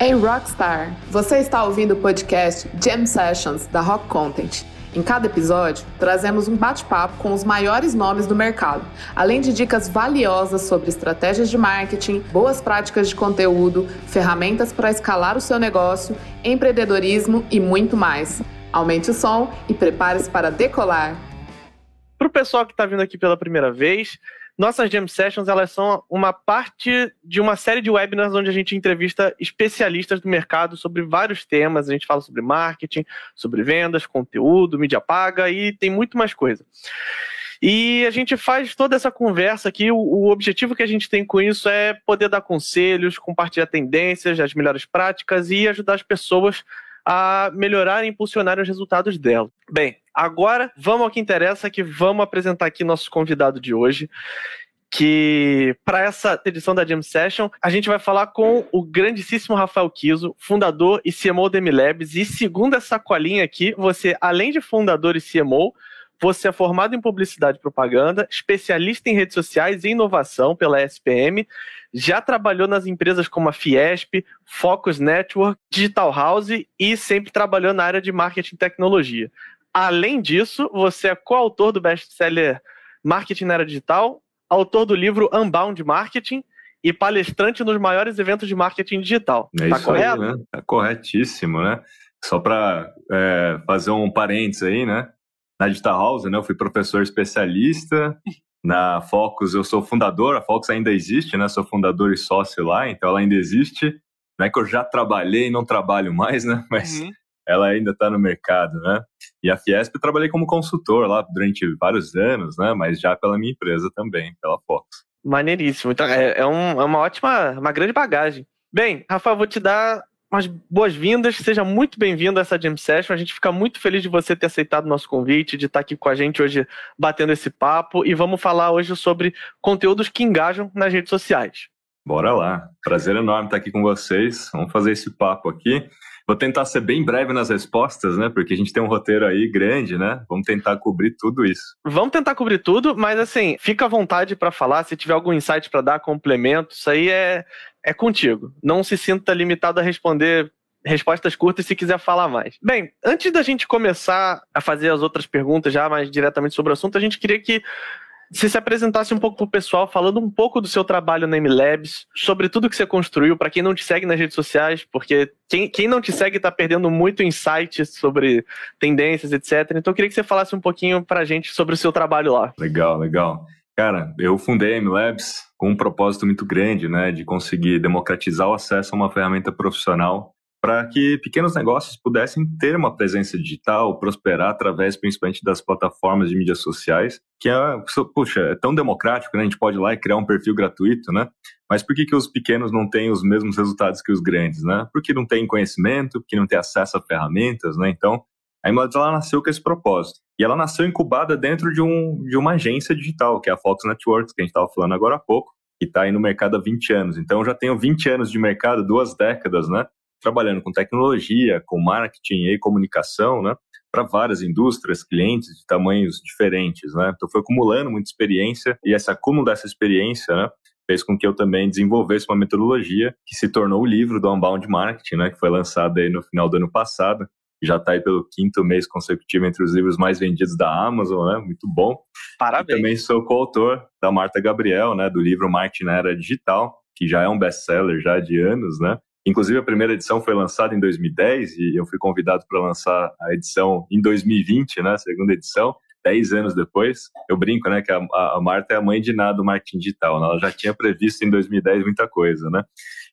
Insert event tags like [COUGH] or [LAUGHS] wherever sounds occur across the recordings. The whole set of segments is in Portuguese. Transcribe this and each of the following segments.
Ei Rockstar, você está ouvindo o podcast Jam Sessions da Rock Content. Em cada episódio, trazemos um bate-papo com os maiores nomes do mercado, além de dicas valiosas sobre estratégias de marketing, boas práticas de conteúdo, ferramentas para escalar o seu negócio, empreendedorismo e muito mais. Aumente o som e prepare-se para decolar. Para o pessoal que está vindo aqui pela primeira vez, nossas Jam Sessions elas são uma parte de uma série de webinars onde a gente entrevista especialistas do mercado sobre vários temas. A gente fala sobre marketing, sobre vendas, conteúdo, mídia paga e tem muito mais coisa. E a gente faz toda essa conversa aqui. O, objetivo que a gente tem com isso é poder dar conselhos, compartilhar tendências, as melhores práticas e ajudar as pessoas a melhorar e impulsionar os resultados dela. Bem, agora vamos ao que interessa, que vamos apresentar aqui nosso convidado de hoje que para essa edição da Jam Session a gente vai falar com o grandíssimo Rafael Kiso, fundador e CMO da MLabs. E segundo essa colinha aqui, você, além de fundador e CMO, você é formado em publicidade e propaganda, especialista em redes sociais e inovação pela SPM, já trabalhou nas empresas como a Fiesp, Focus Network, Digital House e sempre trabalhou na área de marketing e tecnologia. Além disso, você é coautor do best-seller Marketing na Era Digital, autor do livro Unbound Marketing e palestrante nos maiores eventos de marketing digital. É tá correto? aí, né? Tá corretíssimo, né? Só para é, fazer um parênteses aí, né? Na Digital House, né? Eu fui professor especialista. Na Focus, eu sou fundador. A Focus ainda existe, né? Sou fundador e sócio lá, então ela ainda existe. Não é que eu já trabalhei e não trabalho mais, né? Mas uhum. Ela ainda está no mercado, né? E a Fiesp eu trabalhei como consultor lá durante vários anos, né? Mas já pela minha empresa também, pela Focus. Maneiríssimo. Então, é, é, um, é uma ótima, uma grande bagagem. Bem, Rafa, vou te dar umas boas-vindas, seja muito bem-vindo a essa Jam Session. A gente fica muito feliz de você ter aceitado o nosso convite, de estar aqui com a gente hoje batendo esse papo e vamos falar hoje sobre conteúdos que engajam nas redes sociais. Bora lá. Prazer enorme estar aqui com vocês. Vamos fazer esse papo aqui. Vou tentar ser bem breve nas respostas, né? Porque a gente tem um roteiro aí grande, né? Vamos tentar cobrir tudo isso. Vamos tentar cobrir tudo, mas assim, fica à vontade para falar. Se tiver algum insight para dar, complemento, isso aí é, é contigo. Não se sinta limitado a responder respostas curtas se quiser falar mais. Bem, antes da gente começar a fazer as outras perguntas já mais diretamente sobre o assunto, a gente queria que você se apresentasse um pouco para o pessoal, falando um pouco do seu trabalho na MLabs, sobre tudo que você construiu, para quem não te segue nas redes sociais, porque quem, quem não te segue está perdendo muito insight sobre tendências, etc. Então eu queria que você falasse um pouquinho para a gente sobre o seu trabalho lá. Legal, legal. Cara, eu fundei a MLabs com um propósito muito grande, né, de conseguir democratizar o acesso a uma ferramenta profissional para que pequenos negócios pudessem ter uma presença digital, prosperar através principalmente das plataformas de mídias sociais, que é, puxa, é tão democrático, né? A gente pode ir lá e criar um perfil gratuito, né? Mas por que, que os pequenos não têm os mesmos resultados que os grandes, né? Porque não têm conhecimento, porque não têm acesso a ferramentas, né? Então, a Imlabs ela nasceu com esse propósito. E ela nasceu incubada dentro de, um, de uma agência digital, que é a Fox Networks, que a gente estava falando agora há pouco, que está aí no mercado há 20 anos. Então, já tenho 20 anos de mercado, duas décadas, né? Trabalhando com tecnologia, com marketing e comunicação, né? Para várias indústrias, clientes de tamanhos diferentes, né? Então foi acumulando muita experiência e esse acúmulo dessa experiência, né? Fez com que eu também desenvolvesse uma metodologia que se tornou o livro do Unbound Marketing, né? Que foi lançado aí no final do ano passado. Já está aí pelo quinto mês consecutivo entre os livros mais vendidos da Amazon, né? Muito bom. Parabéns. E também sou coautor da Marta Gabriel, né? Do livro Marketing na Era Digital, que já é um best-seller já de anos, né? Inclusive, a primeira edição foi lançada em 2010 e eu fui convidado para lançar a edição em 2020, né, segunda edição, dez anos depois. Eu brinco, né, que a, a Marta é a mãe de nada do marketing digital, né? ela já tinha previsto em 2010 muita coisa, né.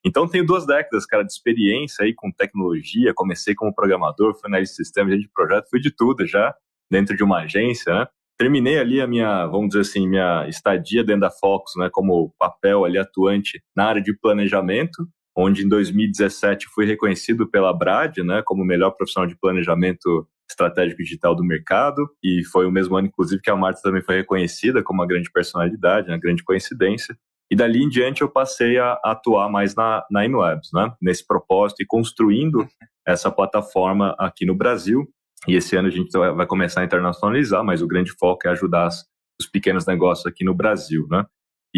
Então, tenho duas décadas, cara, de experiência aí com tecnologia, comecei como programador, fui na sistema de projeto, fui de tudo já, dentro de uma agência, né. Terminei ali a minha, vamos dizer assim, minha estadia dentro da Fox, né, como papel ali atuante na área de planejamento, onde em 2017 fui reconhecido pela Brad, né, como o melhor profissional de planejamento estratégico digital do mercado, e foi o mesmo ano, inclusive, que a Marta também foi reconhecida como uma grande personalidade, uma grande coincidência. E dali em diante eu passei a atuar mais na, na InLabs, né, nesse propósito e construindo [LAUGHS] essa plataforma aqui no Brasil. E esse ano a gente vai começar a internacionalizar, mas o grande foco é ajudar os pequenos negócios aqui no Brasil, né?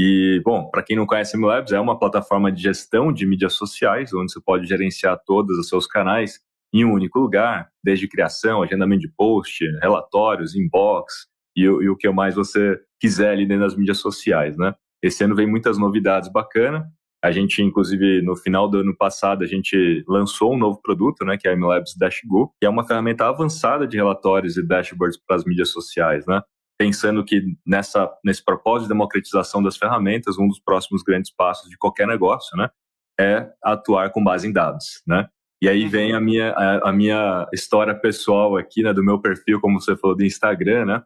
E, bom, para quem não conhece a MLabs, é uma plataforma de gestão de mídias sociais, onde você pode gerenciar todos os seus canais em um único lugar, desde criação, agendamento de post, relatórios, inbox e, e o que mais você quiser ali dentro das mídias sociais, né? Esse ano vem muitas novidades bacanas. A gente, inclusive, no final do ano passado, a gente lançou um novo produto, né, que é a MLabs Dashgo, que é uma ferramenta avançada de relatórios e dashboards para as mídias sociais, né? Pensando que nessa, nesse propósito de democratização das ferramentas, um dos próximos grandes passos de qualquer negócio, né, é atuar com base em dados, né? E aí vem a minha, a, a minha história pessoal aqui, né, do meu perfil, como você falou, do Instagram, né?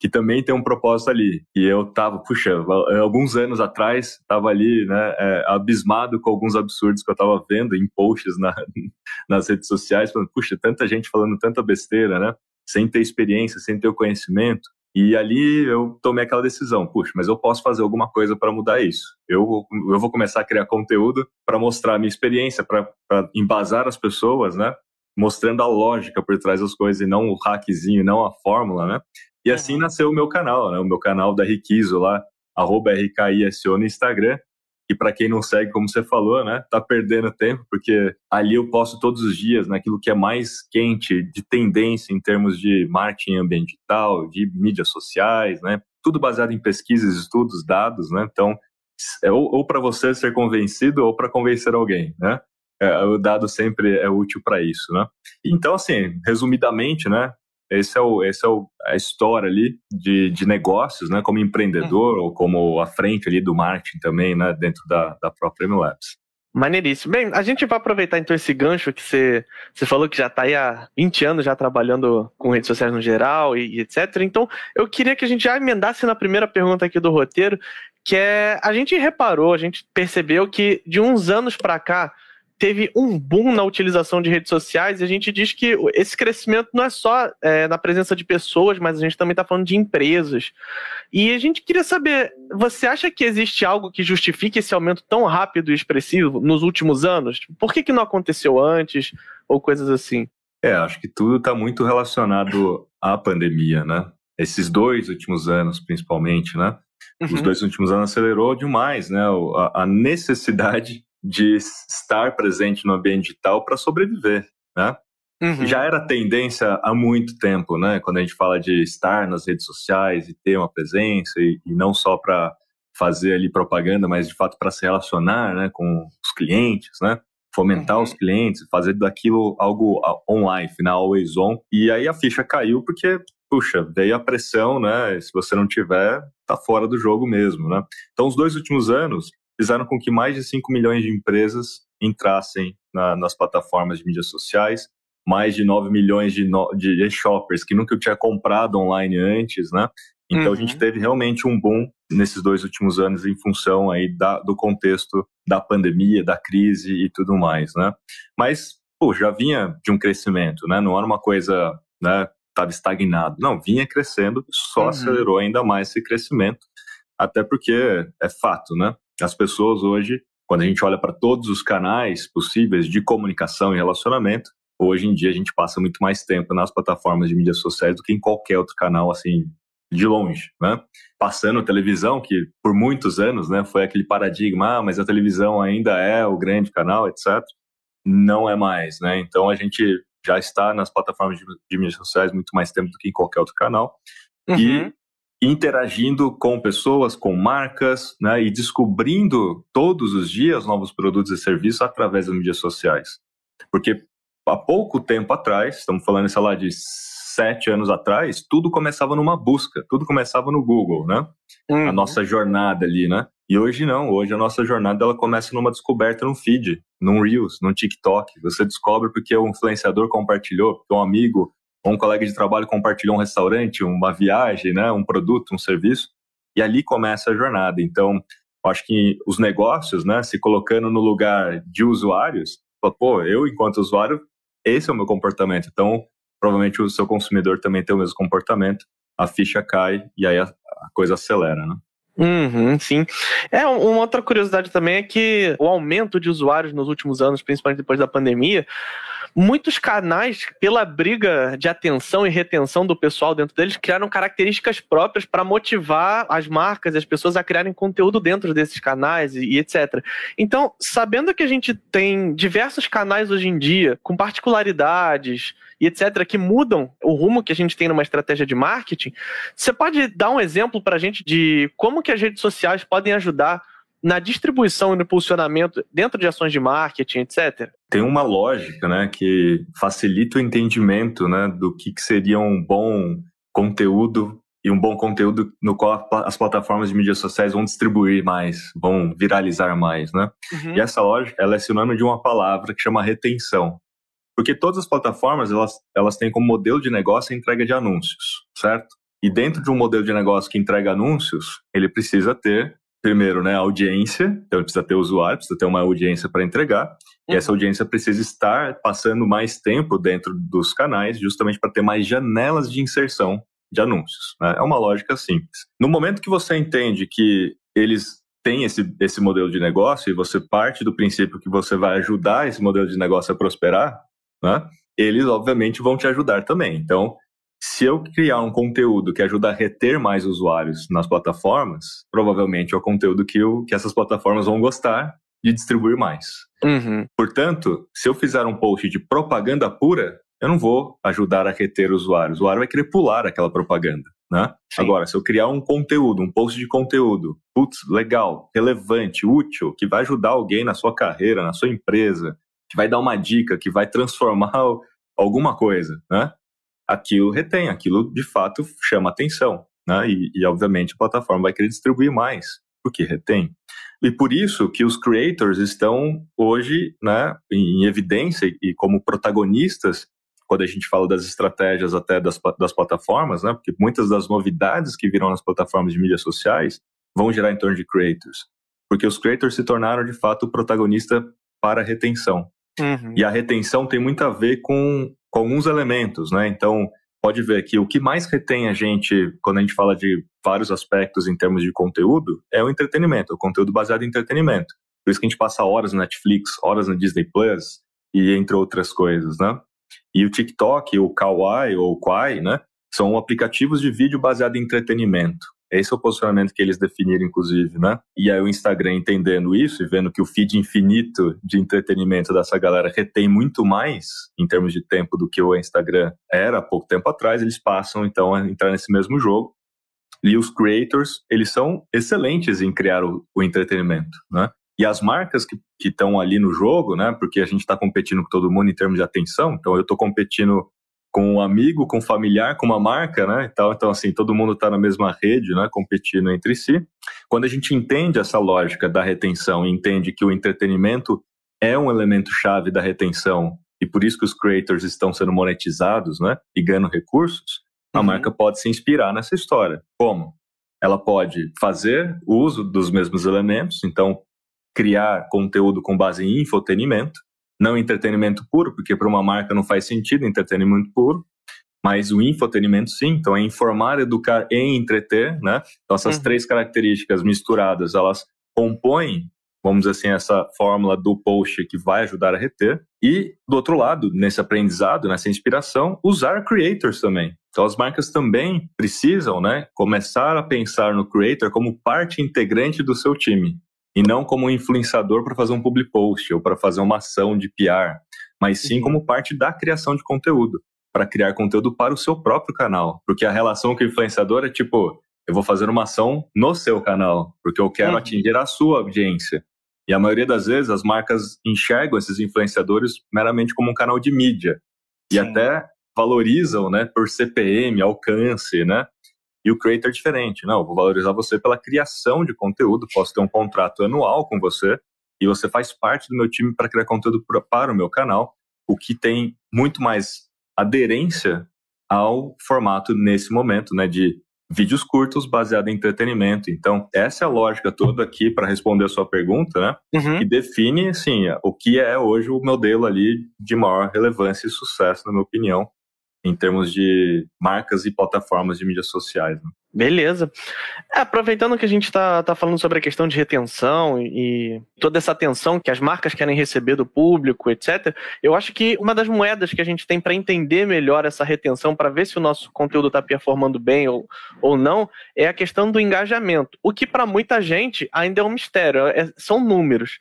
que também tem um propósito ali. E eu tava, puxa, alguns anos atrás, tava ali, né, é, abismado com alguns absurdos que eu tava vendo em posts na, [LAUGHS] nas redes sociais, falando, puxa, tanta gente falando tanta besteira, né, sem ter experiência, sem ter o conhecimento. E ali eu tomei aquela decisão, puxa, mas eu posso fazer alguma coisa para mudar isso. Eu, eu vou começar a criar conteúdo para mostrar a minha experiência, para embasar as pessoas, né, mostrando a lógica por trás das coisas e não o hackzinho, não a fórmula, né? E assim nasceu o meu canal, né? O meu canal da Riquizo lá, arroba RKISO no Instagram. E para quem não segue, como você falou, né, tá perdendo tempo, porque ali eu posto todos os dias naquilo que é mais quente de tendência em termos de marketing ambiental, de mídias sociais, né, tudo baseado em pesquisas, estudos, dados, né, então, é ou, ou para você ser convencido ou para convencer alguém, né, é, o dado sempre é útil para isso, né. Então, assim, resumidamente, né, esse é, o, esse é o, a história ali de, de negócios, né, como empreendedor ou como à frente ali do marketing também, né, dentro da, da própria MLabs. Maneiríssimo. Bem, a gente vai aproveitar então esse gancho que você, você falou que já está aí há 20 anos já trabalhando com redes sociais no geral e, e, etc. Então, eu queria que a gente já emendasse na primeira pergunta aqui do roteiro, que é, a gente reparou, a gente percebeu que de uns anos para cá, teve um boom na utilização de redes sociais e a gente diz que esse crescimento não é só é, na presença de pessoas, mas a gente também está falando de empresas. E a gente queria saber, você acha que existe algo que justifique esse aumento tão rápido e expressivo nos últimos anos? Por que, que não aconteceu antes ou coisas assim? É, acho que tudo está muito relacionado à pandemia, né? Esses dois últimos anos, principalmente, né? Uhum. Os dois últimos anos acelerou demais, né? a, a necessidade de estar presente no ambiente digital para sobreviver, né? Uhum. Já era tendência há muito tempo, né? Quando a gente fala de estar nas redes sociais e ter uma presença e, e não só para fazer ali propaganda, mas de fato para se relacionar, né, com os clientes, né? Fomentar uhum. os clientes, fazer daquilo algo online, final always on. E aí a ficha caiu porque puxa, veio a pressão, né? Se você não tiver, tá fora do jogo mesmo, né? Então, os dois últimos anos, fizeram com que mais de 5 milhões de empresas entrassem na, nas plataformas de mídias sociais, mais de 9 milhões de, no, de shoppers que nunca tinha comprado online antes, né? Então uhum. a gente uhum. teve realmente um boom nesses dois últimos anos em função aí da, do contexto da pandemia, da crise e tudo mais, né? Mas, pô, já vinha de um crescimento, né? Não era uma coisa, né? Estava estagnado. Não, vinha crescendo, só uhum. acelerou ainda mais esse crescimento. Até porque é fato, né? As pessoas hoje, quando a gente olha para todos os canais possíveis de comunicação e relacionamento, hoje em dia a gente passa muito mais tempo nas plataformas de mídias sociais do que em qualquer outro canal, assim, de longe, né? Passando televisão, que por muitos anos, né, foi aquele paradigma, ah, mas a televisão ainda é o grande canal, etc. Não é mais, né? Então a gente já está nas plataformas de, de mídias sociais muito mais tempo do que em qualquer outro canal. Uhum. E interagindo com pessoas, com marcas, né, e descobrindo todos os dias novos produtos e serviços através das mídias sociais. Porque há pouco tempo atrás, estamos falando, sei lá, de sete anos atrás, tudo começava numa busca, tudo começava no Google, né? Uhum. A nossa jornada ali, né? E hoje não, hoje a nossa jornada ela começa numa descoberta no feed, num Reels, num TikTok. Você descobre porque o influenciador compartilhou, porque um amigo ou um colega de trabalho compartilhou um restaurante, uma viagem, né, um produto, um serviço, e ali começa a jornada. Então, acho que os negócios, né, se colocando no lugar de usuários, pô, eu enquanto usuário, esse é o meu comportamento. Então, provavelmente o seu consumidor também tem o mesmo comportamento, a ficha cai e aí a, a coisa acelera, né? Uhum, sim. É, uma outra curiosidade também é que o aumento de usuários nos últimos anos, principalmente depois da pandemia, muitos canais, pela briga de atenção e retenção do pessoal dentro deles, criaram características próprias para motivar as marcas e as pessoas a criarem conteúdo dentro desses canais e, e etc. Então, sabendo que a gente tem diversos canais hoje em dia com particularidades e etc., que mudam o rumo que a gente tem numa estratégia de marketing, você pode dar um exemplo para a gente de como que as redes sociais podem ajudar na distribuição e no impulsionamento dentro de ações de marketing, etc? Tem uma lógica, né, que facilita o entendimento, né, do que, que seria um bom conteúdo e um bom conteúdo no qual as plataformas de mídias sociais vão distribuir mais, vão viralizar mais, né? Uhum. E essa lógica, ela é sinônimo de uma palavra que chama retenção. Porque todas as plataformas, elas, elas têm como modelo de negócio a entrega de anúncios, certo? E dentro de um modelo de negócio que entrega anúncios, ele precisa ter primeiro, né, audiência, então precisa ter usuário, precisa ter uma audiência para entregar, uhum. e essa audiência precisa estar passando mais tempo dentro dos canais, justamente para ter mais janelas de inserção de anúncios. Né? É uma lógica simples. No momento que você entende que eles têm esse, esse modelo de negócio e você parte do princípio que você vai ajudar esse modelo de negócio a prosperar, né? eles obviamente vão te ajudar também. Então, se eu criar um conteúdo que ajuda a reter mais usuários nas plataformas, provavelmente é o conteúdo que, eu, que essas plataformas vão gostar de distribuir mais. Uhum. Portanto, se eu fizer um post de propaganda pura, eu não vou ajudar a reter usuários. O usuário vai querer pular aquela propaganda. Né? Agora, se eu criar um conteúdo, um post de conteúdo, putz, legal, relevante, útil, que vai ajudar alguém na sua carreira, na sua empresa, que vai dar uma dica, que vai transformar [LAUGHS] alguma coisa, né? Aquilo retém, aquilo de fato chama atenção. Né? E, e, obviamente, a plataforma vai querer distribuir mais, porque retém. E por isso que os creators estão hoje né, em evidência e como protagonistas quando a gente fala das estratégias até das, das plataformas, né? porque muitas das novidades que virão nas plataformas de mídias sociais vão girar em torno de creators. Porque os creators se tornaram, de fato, o protagonista para a retenção. Uhum. E a retenção tem muito a ver com com alguns elementos, né? Então, pode ver que o que mais retém a gente quando a gente fala de vários aspectos em termos de conteúdo é o entretenimento, o conteúdo baseado em entretenimento. Por isso que a gente passa horas no Netflix, horas no Disney Plus e entre outras coisas, né? E o TikTok, o Kawaii ou o Quai, né? São aplicativos de vídeo baseado em entretenimento. Esse é o posicionamento que eles definiram, inclusive, né? E aí o Instagram entendendo isso e vendo que o feed infinito de entretenimento dessa galera retém muito mais em termos de tempo do que o Instagram era há pouco tempo atrás, eles passam então a entrar nesse mesmo jogo. E os creators, eles são excelentes em criar o, o entretenimento, né? E as marcas que estão ali no jogo, né? Porque a gente está competindo com todo mundo em termos de atenção. Então eu estou competindo com um amigo, com um familiar, com uma marca, né? Então, então assim, todo mundo está na mesma rede, né? Competindo entre si. Quando a gente entende essa lógica da retenção e entende que o entretenimento é um elemento chave da retenção e por isso que os creators estão sendo monetizados, né? E ganhando recursos, a uhum. marca pode se inspirar nessa história. Como? Ela pode fazer uso dos mesmos elementos, então criar conteúdo com base em infotenimento, não entretenimento puro, porque para uma marca não faz sentido entretenimento puro, mas o infotenimento sim, então é informar, educar e entreter, né? Então essas uhum. três características misturadas, elas compõem, vamos dizer assim, essa fórmula do post que vai ajudar a reter. E do outro lado, nesse aprendizado, nessa inspiração, usar creators também. Então as marcas também precisam, né, começar a pensar no creator como parte integrante do seu time e não como um influenciador para fazer um public post ou para fazer uma ação de PR, mas sim uhum. como parte da criação de conteúdo, para criar conteúdo para o seu próprio canal, porque a relação com o influenciador é tipo, eu vou fazer uma ação no seu canal, porque eu quero uhum. atingir a sua audiência. E a maioria das vezes as marcas enxergam esses influenciadores meramente como um canal de mídia e sim. até valorizam, né, por CPM, alcance, né? E o creator é diferente. Não, eu vou valorizar você pela criação de conteúdo, posso ter um contrato anual com você e você faz parte do meu time para criar conteúdo para o meu canal, o que tem muito mais aderência ao formato nesse momento, né, de vídeos curtos baseado em entretenimento. Então, essa é a lógica toda aqui para responder a sua pergunta, né? Uhum. Que define, assim, o que é hoje o modelo ali de maior relevância e sucesso, na minha opinião, em termos de marcas e plataformas de mídias sociais. Né? Beleza. É, aproveitando que a gente está tá falando sobre a questão de retenção e toda essa atenção que as marcas querem receber do público, etc., eu acho que uma das moedas que a gente tem para entender melhor essa retenção, para ver se o nosso conteúdo está performando bem ou, ou não, é a questão do engajamento. O que para muita gente ainda é um mistério, é, são números.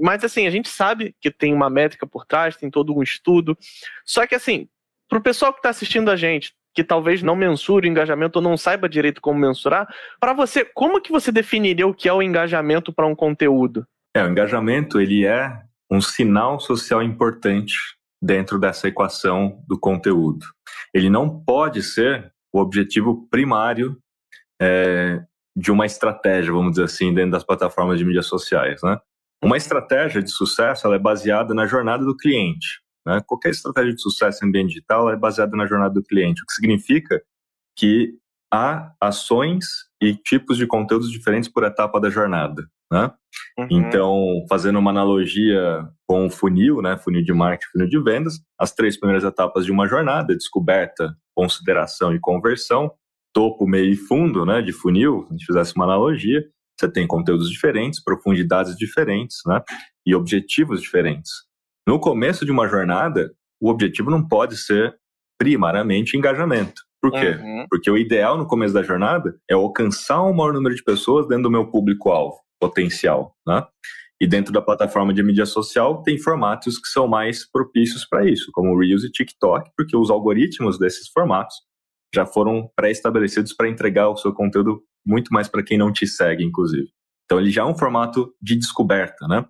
Mas assim, a gente sabe que tem uma métrica por trás, tem todo um estudo. Só que assim, para o pessoal que está assistindo a gente, que talvez não mensure o engajamento ou não saiba direito como mensurar, para você, como que você definiria o que é o engajamento para um conteúdo? É, o engajamento ele é um sinal social importante dentro dessa equação do conteúdo. Ele não pode ser o objetivo primário é, de uma estratégia, vamos dizer assim, dentro das plataformas de mídias sociais. Né? Uma estratégia de sucesso ela é baseada na jornada do cliente. Né? Qualquer estratégia de sucesso em ambiente digital é baseada na jornada do cliente, o que significa que há ações e tipos de conteúdos diferentes por etapa da jornada. Né? Uhum. Então, fazendo uma analogia com o funil, né, funil de marketing, funil de vendas, as três primeiras etapas de uma jornada, descoberta, consideração e conversão, topo, meio e fundo né, de funil, se a gente fizesse uma analogia, você tem conteúdos diferentes, profundidades diferentes né, e objetivos diferentes. No começo de uma jornada, o objetivo não pode ser primariamente engajamento. Por quê? Uhum. Porque o ideal no começo da jornada é alcançar o maior número de pessoas dentro do meu público-alvo potencial, né? E dentro da plataforma de mídia social tem formatos que são mais propícios para isso, como o Reels e TikTok, porque os algoritmos desses formatos já foram pré-estabelecidos para entregar o seu conteúdo muito mais para quem não te segue, inclusive. Então ele já é um formato de descoberta, né?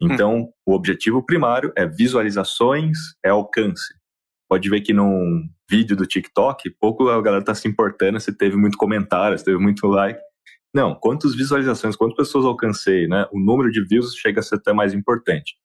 Então, hum. o objetivo primário é visualizações, é alcance. Pode ver que num vídeo do TikTok, pouco a galera está se importando se teve muito comentário, se teve muito like. Não, quantas visualizações, quantas pessoas alcancei, né? O número de views chega a ser até mais importante.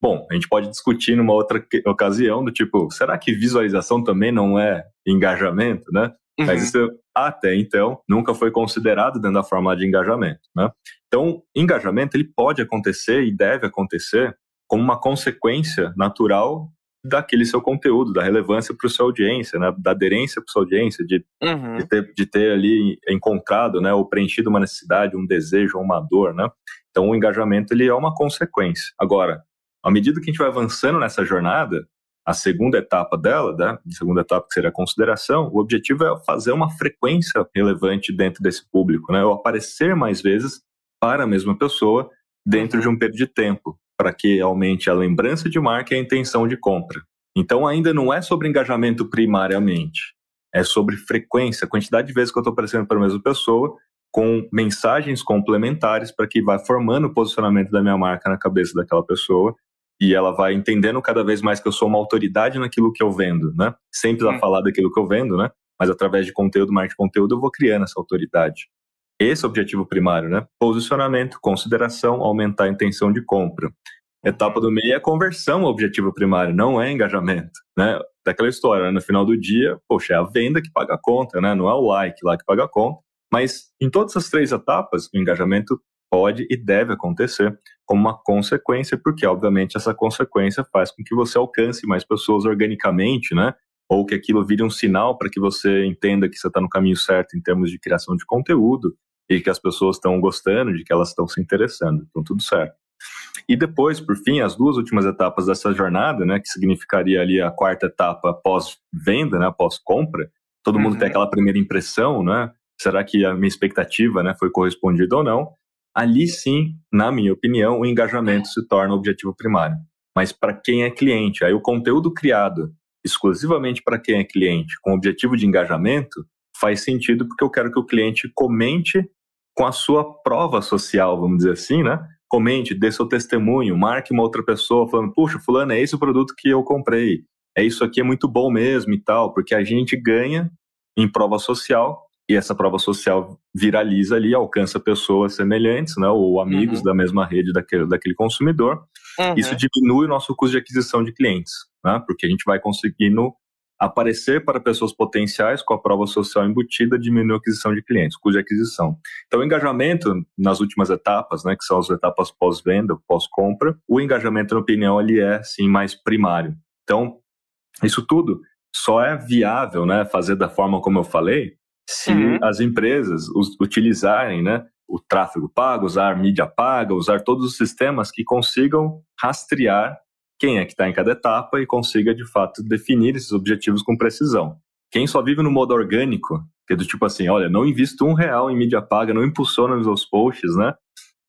Bom, a gente pode discutir numa outra ocasião do tipo, será que visualização também não é engajamento, né? Uhum. Mas isso até então nunca foi considerado dentro da forma de engajamento, né? Então, engajamento ele pode acontecer e deve acontecer como uma consequência natural daquele seu conteúdo, da relevância para sua audiência, né? da aderência para sua audiência, de, uhum. de, ter, de ter ali encontrado, né, ou preenchido uma necessidade, um desejo, uma dor, né? Então, o engajamento ele é uma consequência. Agora, à medida que a gente vai avançando nessa jornada, a segunda etapa dela, né, a segunda etapa que seria a consideração, o objetivo é fazer uma frequência relevante dentro desse público, né? Ou aparecer mais vezes para a mesma pessoa dentro de um período de tempo, para que aumente a lembrança de marca e a intenção de compra. Então, ainda não é sobre engajamento primariamente, é sobre frequência, quantidade de vezes que eu estou aparecendo para a mesma pessoa, com mensagens complementares para que vá formando o posicionamento da minha marca na cabeça daquela pessoa e ela vai entendendo cada vez mais que eu sou uma autoridade naquilo que eu vendo, né? Sempre a falar daquilo que eu vendo, né? Mas através de conteúdo, marketing de conteúdo, eu vou criando essa autoridade. Esse é o objetivo primário, né? Posicionamento, consideração, aumentar a intenção de compra. Etapa do meio é conversão, o objetivo primário, não é engajamento, né? Daquela história, né? no final do dia, poxa, é a venda que paga a conta, né? Não é o like lá que paga a conta. Mas em todas as três etapas, o engajamento pode e deve acontecer como uma consequência, porque obviamente essa consequência faz com que você alcance mais pessoas organicamente, né? Ou que aquilo vire um sinal para que você entenda que você está no caminho certo em termos de criação de conteúdo e que as pessoas estão gostando, de que elas estão se interessando. Então, tudo certo. E depois, por fim, as duas últimas etapas dessa jornada, né, que significaria ali a quarta etapa pós-venda, né, pós-compra, todo uhum. mundo tem aquela primeira impressão, né? Será que a minha expectativa, né, foi correspondida ou não? Ali sim, na minha opinião, o engajamento se torna o objetivo primário. Mas para quem é cliente, aí o conteúdo criado exclusivamente para quem é cliente, com objetivo de engajamento, faz sentido porque eu quero que o cliente comente com a sua prova social, vamos dizer assim, né? Comente, dê seu testemunho, marque uma outra pessoa falando, puxa, fulano, é esse o produto que eu comprei. É isso aqui, é muito bom mesmo e tal, porque a gente ganha em prova social e essa prova social viraliza ali, alcança pessoas semelhantes, né, ou amigos uhum. da mesma rede daquele, daquele consumidor. Uhum. Isso diminui o nosso custo de aquisição de clientes, né, porque a gente vai conseguindo aparecer para pessoas potenciais com a prova social embutida, diminui a aquisição de clientes, custo de aquisição. Então, o engajamento nas últimas etapas, né, que são as etapas pós-venda, pós-compra, o engajamento, na opinião, ele é, sim, mais primário. Então, isso tudo só é viável, né, fazer da forma como eu falei, se uhum. as empresas utilizarem, né, o tráfego pago, usar mídia paga, usar todos os sistemas que consigam rastrear quem é que está em cada etapa e consiga, de fato, definir esses objetivos com precisão. Quem só vive no modo orgânico, que é do tipo assim, olha, não invisto um real em mídia paga, não impulsiona os meus posts, né?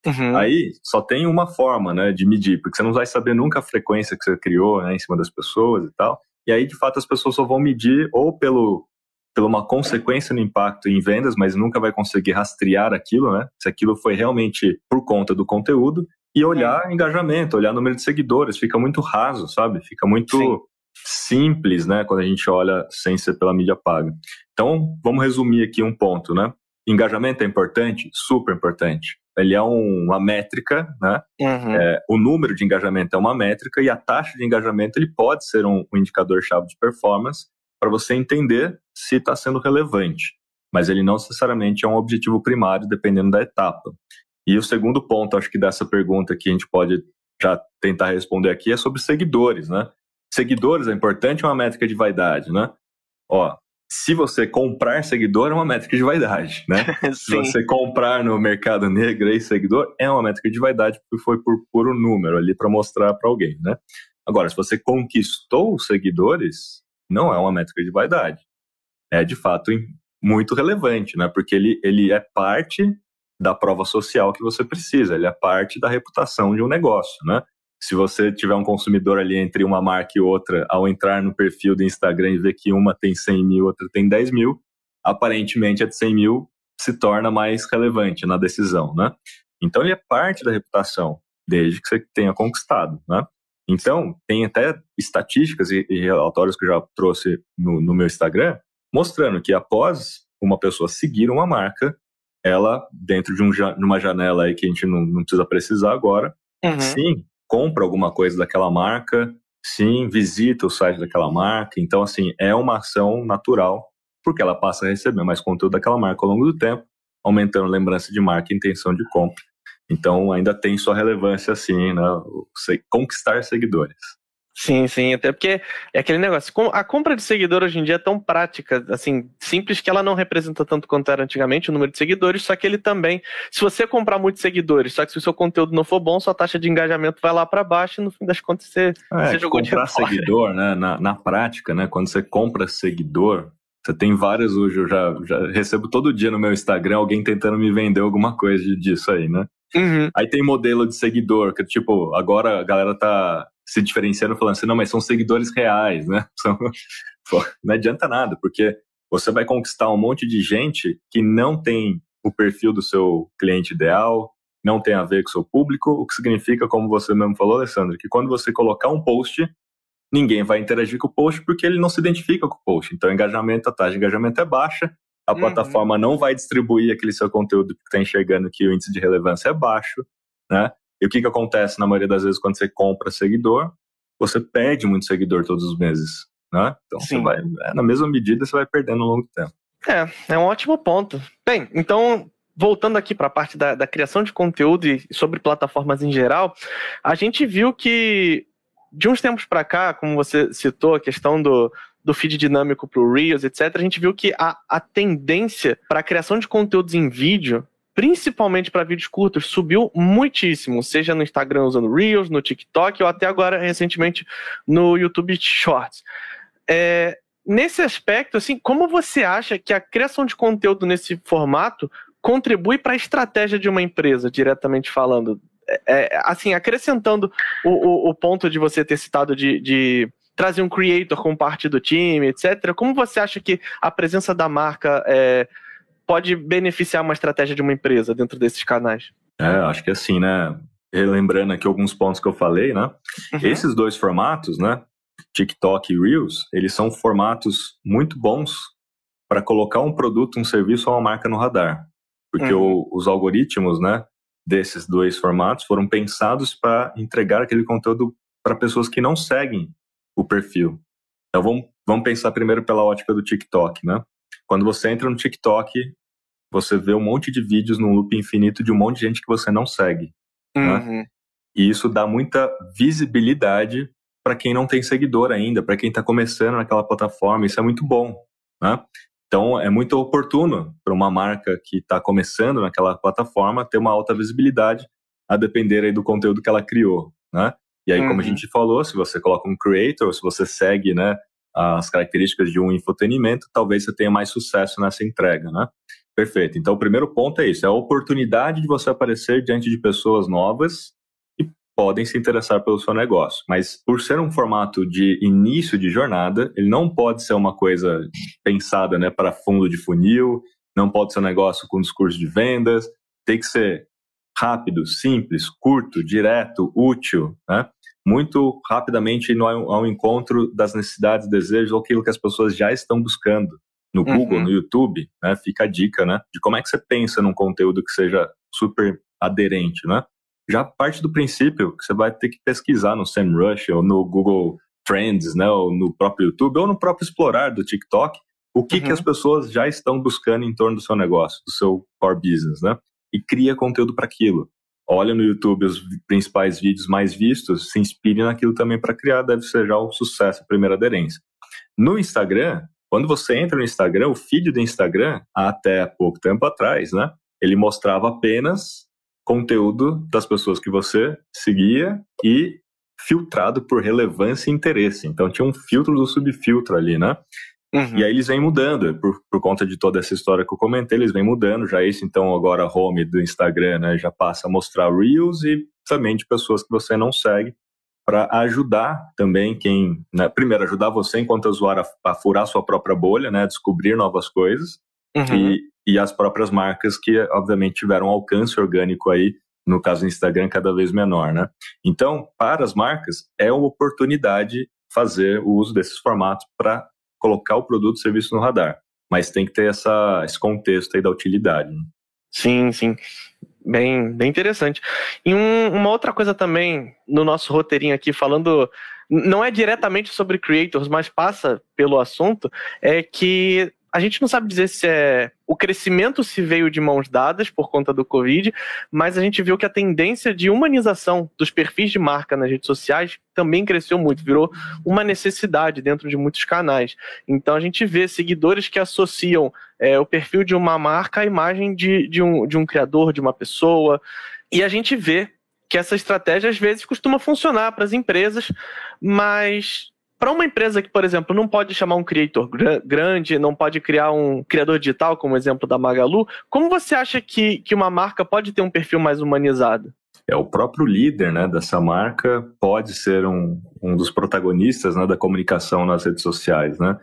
Uhum. Aí só tem uma forma, né, de medir, porque você não vai saber nunca a frequência que você criou, né, em cima das pessoas e tal. E aí, de fato, as pessoas só vão medir ou pelo pela uma consequência no impacto em vendas, mas nunca vai conseguir rastrear aquilo, né? Se aquilo foi realmente por conta do conteúdo e olhar engajamento, olhar número de seguidores, fica muito raso, sabe? Fica muito Sim. simples, né? Quando a gente olha sem ser pela mídia paga. Então, vamos resumir aqui um ponto, né? Engajamento é importante? Super importante. Ele é um, uma métrica, né? Uhum. É, o número de engajamento é uma métrica e a taxa de engajamento ele pode ser um, um indicador-chave de performance para você entender se está sendo relevante. Mas ele não necessariamente é um objetivo primário, dependendo da etapa. E o segundo ponto, acho que dessa pergunta que a gente pode já tentar responder aqui é sobre seguidores, né? Seguidores é importante ou é uma métrica de vaidade, né? Ó, se você comprar seguidor é uma métrica de vaidade, né? [LAUGHS] se você comprar no mercado negro aí seguidor é uma métrica de vaidade porque foi por puro número ali para mostrar para alguém, né? Agora, se você conquistou seguidores, não é uma métrica de vaidade. É de fato muito relevante, né? Porque ele, ele é parte da prova social que você precisa, ele é parte da reputação de um negócio, né? Se você tiver um consumidor ali entre uma marca e outra, ao entrar no perfil do Instagram e ver que uma tem 100 mil, outra tem 10 mil, aparentemente a de 100 mil se torna mais relevante na decisão, né? Então ele é parte da reputação, desde que você tenha conquistado, né? Então, tem até estatísticas e, e relatórios que eu já trouxe no, no meu Instagram, mostrando que após uma pessoa seguir uma marca, ela, dentro de um, uma janela aí que a gente não, não precisa precisar agora, uhum. sim, compra alguma coisa daquela marca, sim, visita o site daquela marca. Então, assim, é uma ação natural, porque ela passa a receber mais conteúdo daquela marca ao longo do tempo, aumentando lembrança de marca e intenção de compra. Então ainda tem sua relevância assim, né? Conquistar seguidores. Sim, sim, até porque é aquele negócio. A compra de seguidor hoje em dia é tão prática, assim, simples que ela não representa tanto quanto era antigamente o número de seguidores, só que ele também, se você comprar muitos seguidores, só que se o seu conteúdo não for bom, sua taxa de engajamento vai lá para baixo e no fim das contas você, é, você jogou comprar seguidor, né, na, na prática, né, quando você compra seguidor, você tem vários hoje, eu já, já recebo todo dia no meu Instagram alguém tentando me vender alguma coisa disso aí, né? Uhum. Aí tem modelo de seguidor, que tipo, agora a galera tá se diferenciando falando assim, não, mas são seguidores reais, né? [LAUGHS] São... Pô, não adianta nada, porque você vai conquistar um monte de gente que não tem o perfil do seu cliente ideal, não tem a ver com o seu público, o que significa, como você mesmo falou, Alessandro, que quando você colocar um post, ninguém vai interagir com o post porque ele não se identifica com o post. Então, engajamento, a taxa de engajamento é baixa, a uhum. plataforma não vai distribuir aquele seu conteúdo que está enxergando que o índice de relevância é baixo, né? E o que, que acontece na maioria das vezes quando você compra seguidor? Você perde muito seguidor todos os meses, né? Então, Sim. você vai, é, na mesma medida, você vai perdendo ao longo do tempo. É, é um ótimo ponto. Bem, então, voltando aqui para a parte da, da, criação de conteúdo e sobre plataformas em geral, a gente viu que de uns tempos para cá, como você citou, a questão do, do feed dinâmico para o Reels, etc., a gente viu que a, a tendência para a criação de conteúdos em vídeo, principalmente para vídeos curtos, subiu muitíssimo, seja no Instagram usando Reels, no TikTok ou até agora, recentemente, no YouTube Shorts. É, nesse aspecto, assim, como você acha que a criação de conteúdo nesse formato contribui para a estratégia de uma empresa, diretamente falando? É, é assim, acrescentando o, o, o, ponto de você ter citado de, de trazer um creator como parte do time, etc. Como você acha que a presença da marca é, pode beneficiar uma estratégia de uma empresa dentro desses canais? É, acho que assim, né? Relembrando aqui alguns pontos que eu falei, né? Uhum. Esses dois formatos, né? TikTok e Reels, eles são formatos muito bons para colocar um produto, um serviço ou uma marca no radar. Porque uhum. o, os algoritmos, né, desses dois formatos foram pensados para entregar aquele conteúdo para pessoas que não seguem o perfil. Então vamos, vamos pensar primeiro pela ótica do TikTok, né? Quando você entra no TikTok, você vê um monte de vídeos num loop infinito de um monte de gente que você não segue. Né? Uhum. Né? E isso dá muita visibilidade para quem não tem seguidor ainda, para quem está começando naquela plataforma. Isso é muito bom. Né? Então, é muito oportuno para uma marca que está começando naquela plataforma ter uma alta visibilidade, a depender aí do conteúdo que ela criou. Né? E aí, uhum. como a uhum. gente falou, se você coloca um creator, se você segue né, as características de um infotenimento, talvez você tenha mais sucesso nessa entrega. Né? Perfeito. Então, o primeiro ponto é isso: é a oportunidade de você aparecer diante de pessoas novas podem se interessar pelo seu negócio. Mas por ser um formato de início de jornada, ele não pode ser uma coisa pensada né, para fundo de funil, não pode ser um negócio com discurso de vendas, tem que ser rápido, simples, curto, direto, útil, né? Muito rapidamente ir ao, ao encontro das necessidades, desejos ou aquilo que as pessoas já estão buscando. No Google, uhum. no YouTube, né? fica a dica né? de como é que você pensa num conteúdo que seja super aderente, né? já parte do princípio que você vai ter que pesquisar no SEMrush ou no Google Trends, né, ou no próprio YouTube, ou no próprio Explorar do TikTok, o que, uhum. que as pessoas já estão buscando em torno do seu negócio, do seu core business, né? E cria conteúdo para aquilo. Olha no YouTube os principais vídeos mais vistos, se inspire naquilo também para criar, deve ser já um sucesso, a primeira aderência. No Instagram, quando você entra no Instagram, o feed do Instagram, até pouco tempo atrás, né? Ele mostrava apenas conteúdo das pessoas que você seguia e filtrado por relevância e interesse. Então tinha um filtro do subfiltro ali, né? Uhum. E aí eles vêm mudando, por, por conta de toda essa história que eu comentei, eles vêm mudando, já isso, então agora home do Instagram, né, já passa a mostrar Reels e também de pessoas que você não segue, para ajudar também quem, né, primeiro ajudar você enquanto usuário a, a furar sua própria bolha, né, descobrir novas coisas, uhum. e, e as próprias marcas que, obviamente, tiveram um alcance orgânico aí, no caso do Instagram, cada vez menor, né? Então, para as marcas, é uma oportunidade fazer o uso desses formatos para colocar o produto e serviço no radar. Mas tem que ter essa, esse contexto aí da utilidade. Né? Sim, sim. Bem, bem interessante. E um, uma outra coisa também no nosso roteirinho aqui, falando, não é diretamente sobre creators, mas passa pelo assunto, é que a gente não sabe dizer se é o crescimento se veio de mãos dadas por conta do Covid, mas a gente viu que a tendência de humanização dos perfis de marca nas redes sociais também cresceu muito, virou uma necessidade dentro de muitos canais. Então a gente vê seguidores que associam é, o perfil de uma marca à imagem de, de, um, de um criador, de uma pessoa, e a gente vê que essa estratégia às vezes costuma funcionar para as empresas, mas para uma empresa que, por exemplo, não pode chamar um creator grande, não pode criar um criador digital, como o exemplo da Magalu, como você acha que, que uma marca pode ter um perfil mais humanizado? É, o próprio líder né, dessa marca pode ser um, um dos protagonistas né, da comunicação nas redes sociais. Né?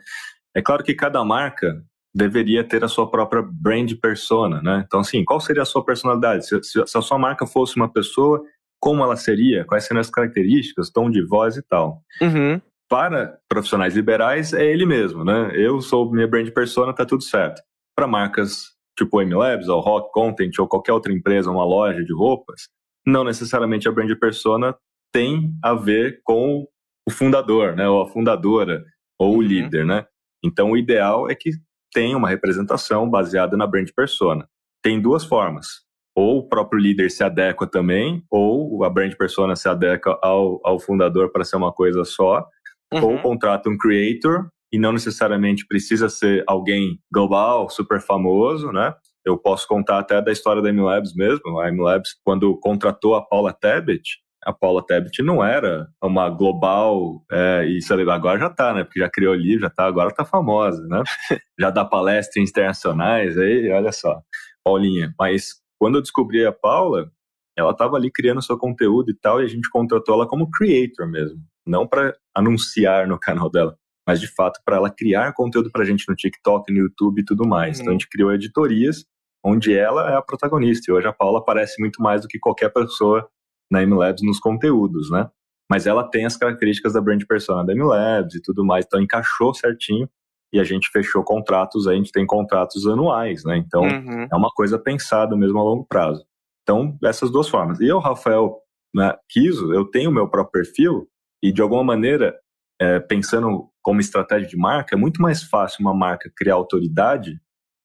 É claro que cada marca deveria ter a sua própria brand persona. Né? Então, assim, qual seria a sua personalidade? Se, se, se a sua marca fosse uma pessoa, como ela seria? Quais seriam as características, tom de voz e tal? Uhum para profissionais liberais é ele mesmo, né? Eu sou minha brand persona, tá tudo certo. Para marcas tipo MLabs ou Rock Content ou qualquer outra empresa, uma loja de roupas, não necessariamente a brand persona tem a ver com o fundador, né? Ou a fundadora ou o uhum. líder, né? Então o ideal é que tenha uma representação baseada na brand persona. Tem duas formas. Ou o próprio líder se adequa também, ou a brand persona se adequa ao, ao fundador para ser uma coisa só uhum. ou contrata um creator e não necessariamente precisa ser alguém global, super famoso, né? Eu posso contar até da história da MLabs mesmo. A MLabs, quando contratou a Paula Tabet, a Paula Tabet não era uma global, é, isso agora já tá, né? Porque já criou livro, já tá, agora tá famosa, né? [LAUGHS] já dá palestras internacionais aí, olha só. Paulinha, mas quando eu descobri a Paula, ela estava ali criando seu conteúdo e tal, e a gente contratou ela como creator mesmo não para anunciar no canal dela, mas de fato para ela criar conteúdo para a gente no TikTok, no YouTube e tudo mais. Uhum. Então a gente criou editorias onde ela é a protagonista. E hoje a Paula aparece muito mais do que qualquer pessoa na MLabs nos conteúdos, né? Mas ela tem as características da brand persona da MLabs e tudo mais, então encaixou certinho e a gente fechou contratos, a gente tem contratos anuais, né? Então uhum. é uma coisa pensada mesmo a longo prazo. Então, essas duas formas. E eu, Rafael né, Kiso, eu tenho o meu próprio perfil, e de alguma maneira, é, pensando como estratégia de marca, é muito mais fácil uma marca criar autoridade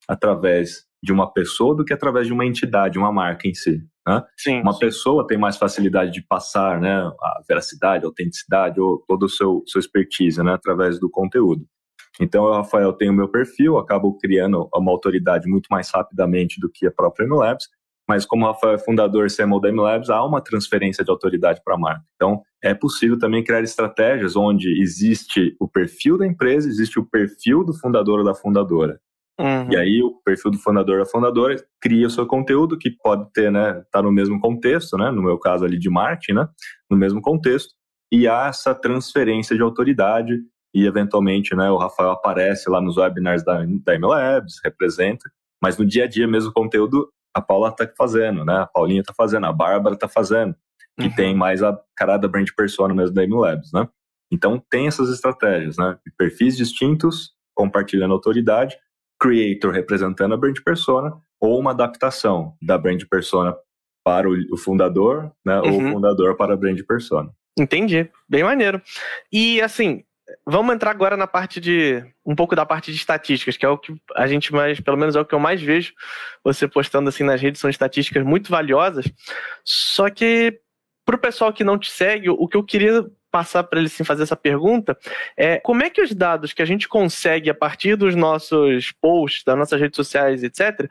através de uma pessoa do que através de uma entidade, uma marca em si. Né? Sim, Uma sim. pessoa tem mais facilidade de passar né, a veracidade, a autenticidade, ou todo o seu, seu expertise né, através do conteúdo. Então, eu, Rafael, tenho o meu perfil, acabo criando uma autoridade muito mais rapidamente do que a própria MLabs, mas como o Rafael é fundador CMO da MLabs, há uma transferência de autoridade para a marca. Então, é possível também criar estratégias onde existe o perfil da empresa, existe o perfil do fundador ou da fundadora. Uhum. E aí o perfil do fundador ou da fundadora cria o seu conteúdo, que pode ter, né, tá no mesmo contexto, né, no meu caso ali de marketing, né, no mesmo contexto, e há essa transferência de autoridade e eventualmente, né, o Rafael aparece lá nos webinars da, da MLabs, representa, mas no dia a dia mesmo o conteúdo a Paula está fazendo, né, a Paulinha está fazendo, a Bárbara está fazendo, que Uhum. tem mais a cara da brand persona mesmo da MLabs, né. Então tem essas estratégias, né, de perfis distintos, compartilhando autoridade, creator representando a brand persona, ou uma adaptação da brand persona para o, fundador, né, ou Uhum. o fundador para a brand persona. Entendi. Bem maneiro. E assim, vamos entrar agora na parte de. um pouco da parte de estatísticas, que é o que a gente mais, pelo menos é o que eu mais vejo você postando assim nas redes, são estatísticas muito valiosas. Só que pro pessoal que não te segue, o que eu queria passar para ele sim fazer essa pergunta é como é que os dados que a gente consegue a partir dos nossos posts, das nossas redes sociais, etc.,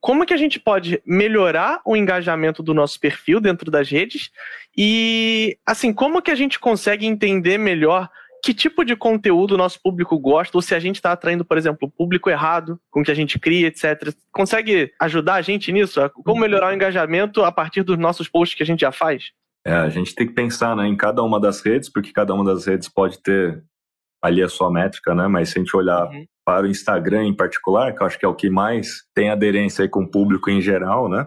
como que a gente pode melhorar o engajamento do nosso perfil dentro das redes e, assim, como que a gente consegue entender melhor que tipo de conteúdo o nosso público gosta, ou se a gente está atraindo, por exemplo, o público errado com o que a gente cria, etc. Consegue ajudar a gente nisso? Como melhorar o engajamento a partir dos nossos posts que a gente já faz? É, a gente tem que pensar né, em cada uma das redes, porque cada uma das redes pode ter ali a sua métrica, né? Mas se a gente olhar Uhum. para o Instagram em particular, que eu acho que é o que mais tem aderência com o público em geral, né?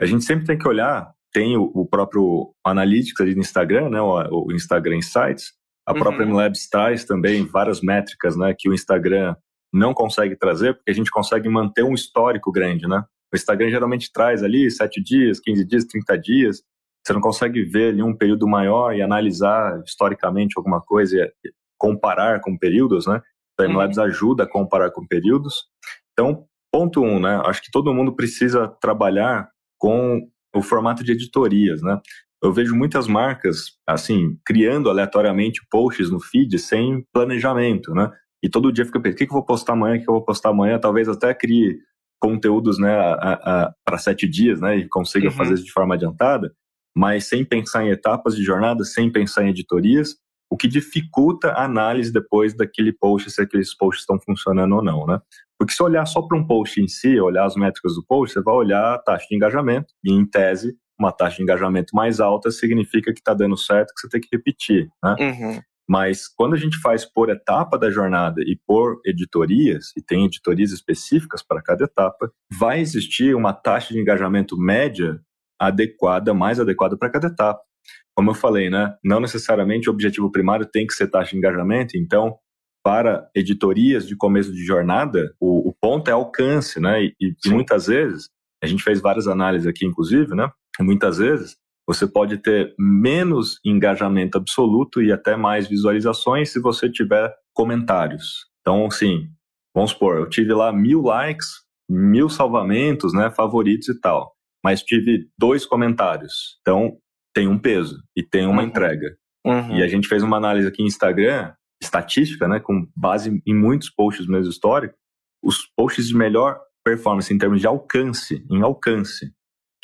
A gente sempre tem que olhar, tem o, o próprio Analytics ali no Instagram, né? O, o Instagram Insights. A Uhum. própria MLabs traz também várias métricas, né? Que o Instagram não consegue trazer, porque a gente consegue manter um histórico grande, né? O Instagram geralmente traz ali 7 dias, 15 dias, 30 dias. Você não consegue ver ali um período maior e analisar historicamente alguma coisa e comparar com períodos, né? Então, a Uhum. MLabs ajuda a comparar com períodos. Então, ponto um, né? Acho que todo mundo precisa trabalhar com o formato de editorias, né? Eu vejo muitas marcas, assim, criando aleatoriamente posts no feed sem planejamento, né? E todo dia fica pensando, o que, que eu vou postar amanhã, o que eu vou postar amanhã? Talvez até crie conteúdos, né, para sete dias, né? E consiga Uhum. fazer isso de forma adiantada, mas sem pensar em etapas de jornada, sem pensar em editorias, o que dificulta a análise depois daquele post, se aqueles posts estão funcionando ou não, né? Porque se olhar só para um post em si, olhar as métricas do post, você vai olhar a taxa de engajamento, e em tese, uma taxa de engajamento mais alta significa que está dando certo, que você tem que repetir, né? Uhum. Mas quando a gente faz por etapa da jornada e por editorias, e tem editorias específicas para cada etapa, vai existir uma taxa de engajamento média adequada, mais adequada para cada etapa. Como eu falei, né? Não necessariamente o objetivo primário tem que ser taxa de engajamento, então para editorias de começo de jornada, o, o ponto é alcance, né? E, e muitas vezes, a gente fez várias análises aqui, inclusive, né? Muitas vezes você pode ter menos engajamento absoluto e até mais visualizações se você tiver comentários. Então, assim, vamos supor, eu tive lá mil likes, mil salvamentos, né, favoritos e tal, mas tive dois comentários. Então, tem um peso e tem uma Uhum. entrega. Uhum. E a gente fez uma análise aqui em Instagram, estatística, né, com base em muitos posts mesmo históricos, os posts de melhor performance em termos de alcance, em alcance,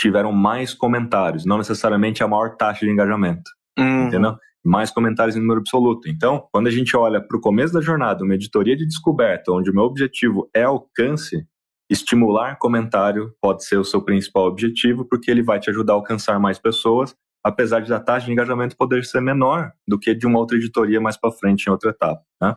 tiveram mais comentários, não necessariamente a maior taxa de engajamento, Uhum. entendeu? Mais comentários em número absoluto. Então, quando a gente olha para o começo da jornada, uma editoria de descoberta, onde o meu objetivo é alcance, estimular comentário pode ser o seu principal objetivo, porque ele vai te ajudar a alcançar mais pessoas, apesar de a taxa de engajamento poder ser menor do que de uma outra editoria mais para frente em outra etapa. Né?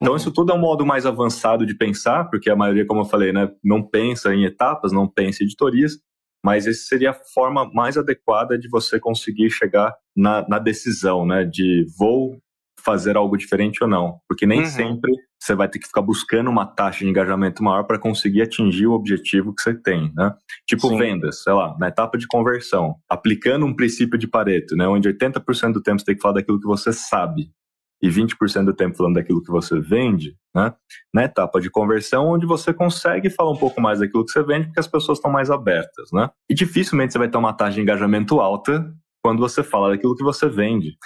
Então, Uhum. isso tudo é um modo mais avançado de pensar, porque a maioria, como eu falei, né, não pensa em etapas, não pensa em editorias, mas essa seria a forma mais adequada de você conseguir chegar na, na decisão, né, de vou fazer algo diferente ou não, porque nem Uhum. sempre você vai ter que ficar buscando uma taxa de engajamento maior para conseguir atingir o objetivo que você tem, né? Tipo Sim. vendas, sei lá, na etapa de conversão, aplicando um princípio de Pareto, né, onde 80% do tempo você tem que falar daquilo que você sabe e 20% do tempo falando daquilo que você vende, né? Na etapa de conversão, onde você consegue falar um pouco mais daquilo que você vende, porque as pessoas estão mais abertas, né? E dificilmente você vai ter uma taxa de engajamento alta quando você fala daquilo que você vende.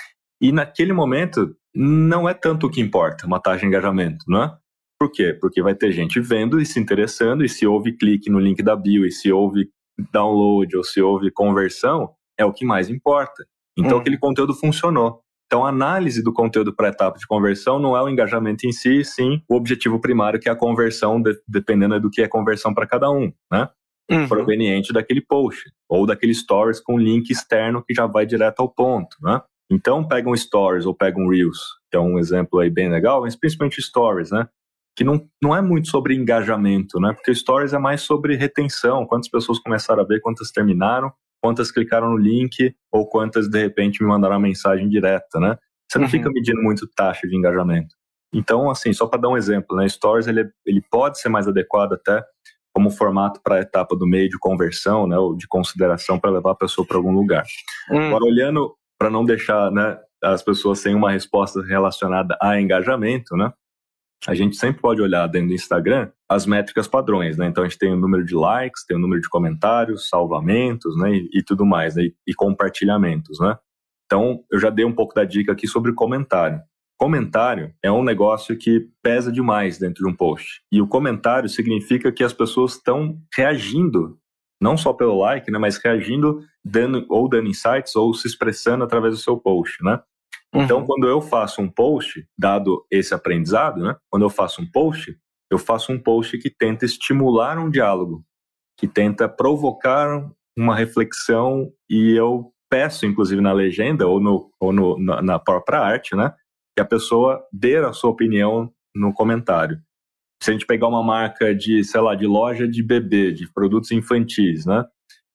E naquele momento, não é tanto o que importa uma taxa de engajamento, né? Por quê? Porque vai ter gente vendo e se interessando, e se houve clique no link da bio, e se houve download, ou se houve conversão, é o que mais importa. Então, hum. aquele conteúdo funcionou. Então, a análise do conteúdo para a etapa de conversão não é o engajamento em si, sim o objetivo primário, que é a conversão, de, dependendo do que é conversão para cada um, né? Uhum. Proveniente daquele post, ou daquele stories com link externo que já vai direto ao ponto, né? Então, pega um stories ou pega um reels, que é um exemplo aí bem legal, mas principalmente stories, né? Que não, não é muito sobre engajamento, né? Porque stories é mais sobre retenção, quantas pessoas começaram a ver, quantas terminaram, quantas clicaram no link ou quantas de repente me mandaram uma mensagem direta, né? Você não uhum. fica medindo muito taxa de engajamento. Então, assim, só para dar um exemplo, né? Stories ele, ele pode ser mais adequado até como formato para a etapa do meio de conversão, né, ou de consideração para levar a pessoa para algum lugar. Hum. Agora, olhando para não deixar né, as pessoas sem uma resposta relacionada a engajamento, né? A gente sempre pode olhar dentro do Instagram as métricas padrões, né? Então a gente tem o número de likes, tem o número de comentários, salvamentos, né? E, e tudo mais, né? E, e, compartilhamentos, né? Então eu já dei um pouco da dica aqui sobre comentário. Comentário é um negócio que pesa demais dentro de um post. E o comentário significa que as pessoas estão reagindo, não só pelo like, né? Mas reagindo, dando ou dando insights ou se expressando através do seu post, né? Então, uhum. quando eu faço um post, dado esse aprendizado, né? Quando eu faço um post, eu faço um post que tenta estimular um diálogo, que tenta provocar uma reflexão e eu peço, inclusive na legenda ou, no, ou no, na, na própria arte, né? Que a pessoa dê a sua opinião no comentário. Se a gente pegar uma marca de, sei lá, de loja de bebê, de produtos infantis, né?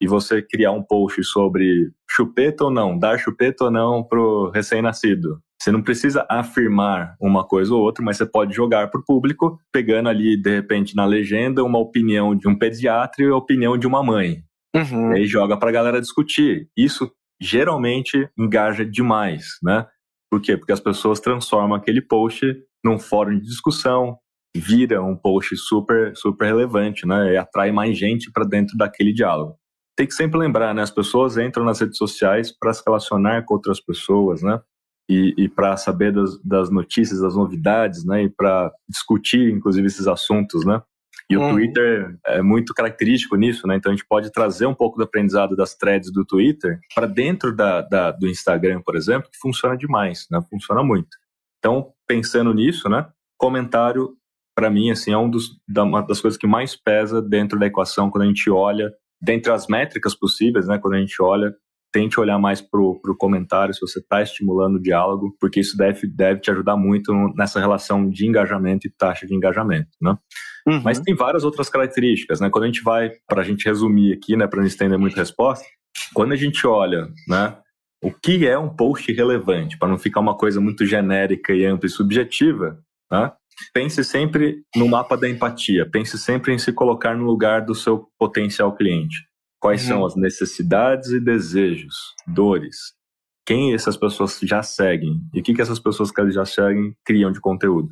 E você criar um post sobre chupeta ou não, dar chupeta ou não pro recém-nascido. Você não precisa afirmar uma coisa ou outra, mas você pode jogar para o público, pegando ali, de repente, na legenda, uma opinião de um pediatra e a opinião de uma mãe. Uhum. E aí joga para a galera discutir. Isso geralmente engaja demais, né? Por quê? Porque as pessoas transformam aquele post num fórum de discussão, vira um post super, super relevante, né? E atrai mais gente para dentro daquele diálogo tem que sempre lembrar, né? As pessoas entram nas redes sociais para se relacionar com outras pessoas, né? E, e para saber das, das, notícias, das novidades, né? E para discutir, inclusive, esses assuntos, né? E o uhum. Twitter é muito característico nisso, né? Então a gente pode trazer um pouco do aprendizado das threads do Twitter para dentro da, da, do Instagram, por exemplo, que funciona demais, né? Funciona muito. Então, pensando nisso, né? Comentário, para mim, assim, é um dos, da, uma das coisas que mais pesa dentro da equação quando a gente olha dentre as métricas possíveis, né, quando a gente olha, tente olhar mais para o comentário, se você está estimulando o diálogo, porque isso deve, deve te ajudar muito nessa relação de engajamento e taxa de engajamento, né? Uhum. Mas tem várias outras características, né? Quando a gente vai, para a gente resumir aqui, né, para não estender muito a resposta, quando a gente olha, né, o que é um post relevante, para não ficar uma coisa muito genérica e ampla e subjetiva, né? Pense sempre no mapa da empatia, pense sempre em se colocar no lugar do seu potencial cliente. Quais uhum. são as necessidades e desejos, dores? Quem essas pessoas já seguem? E o que, que essas pessoas que elas já seguem criam de conteúdo?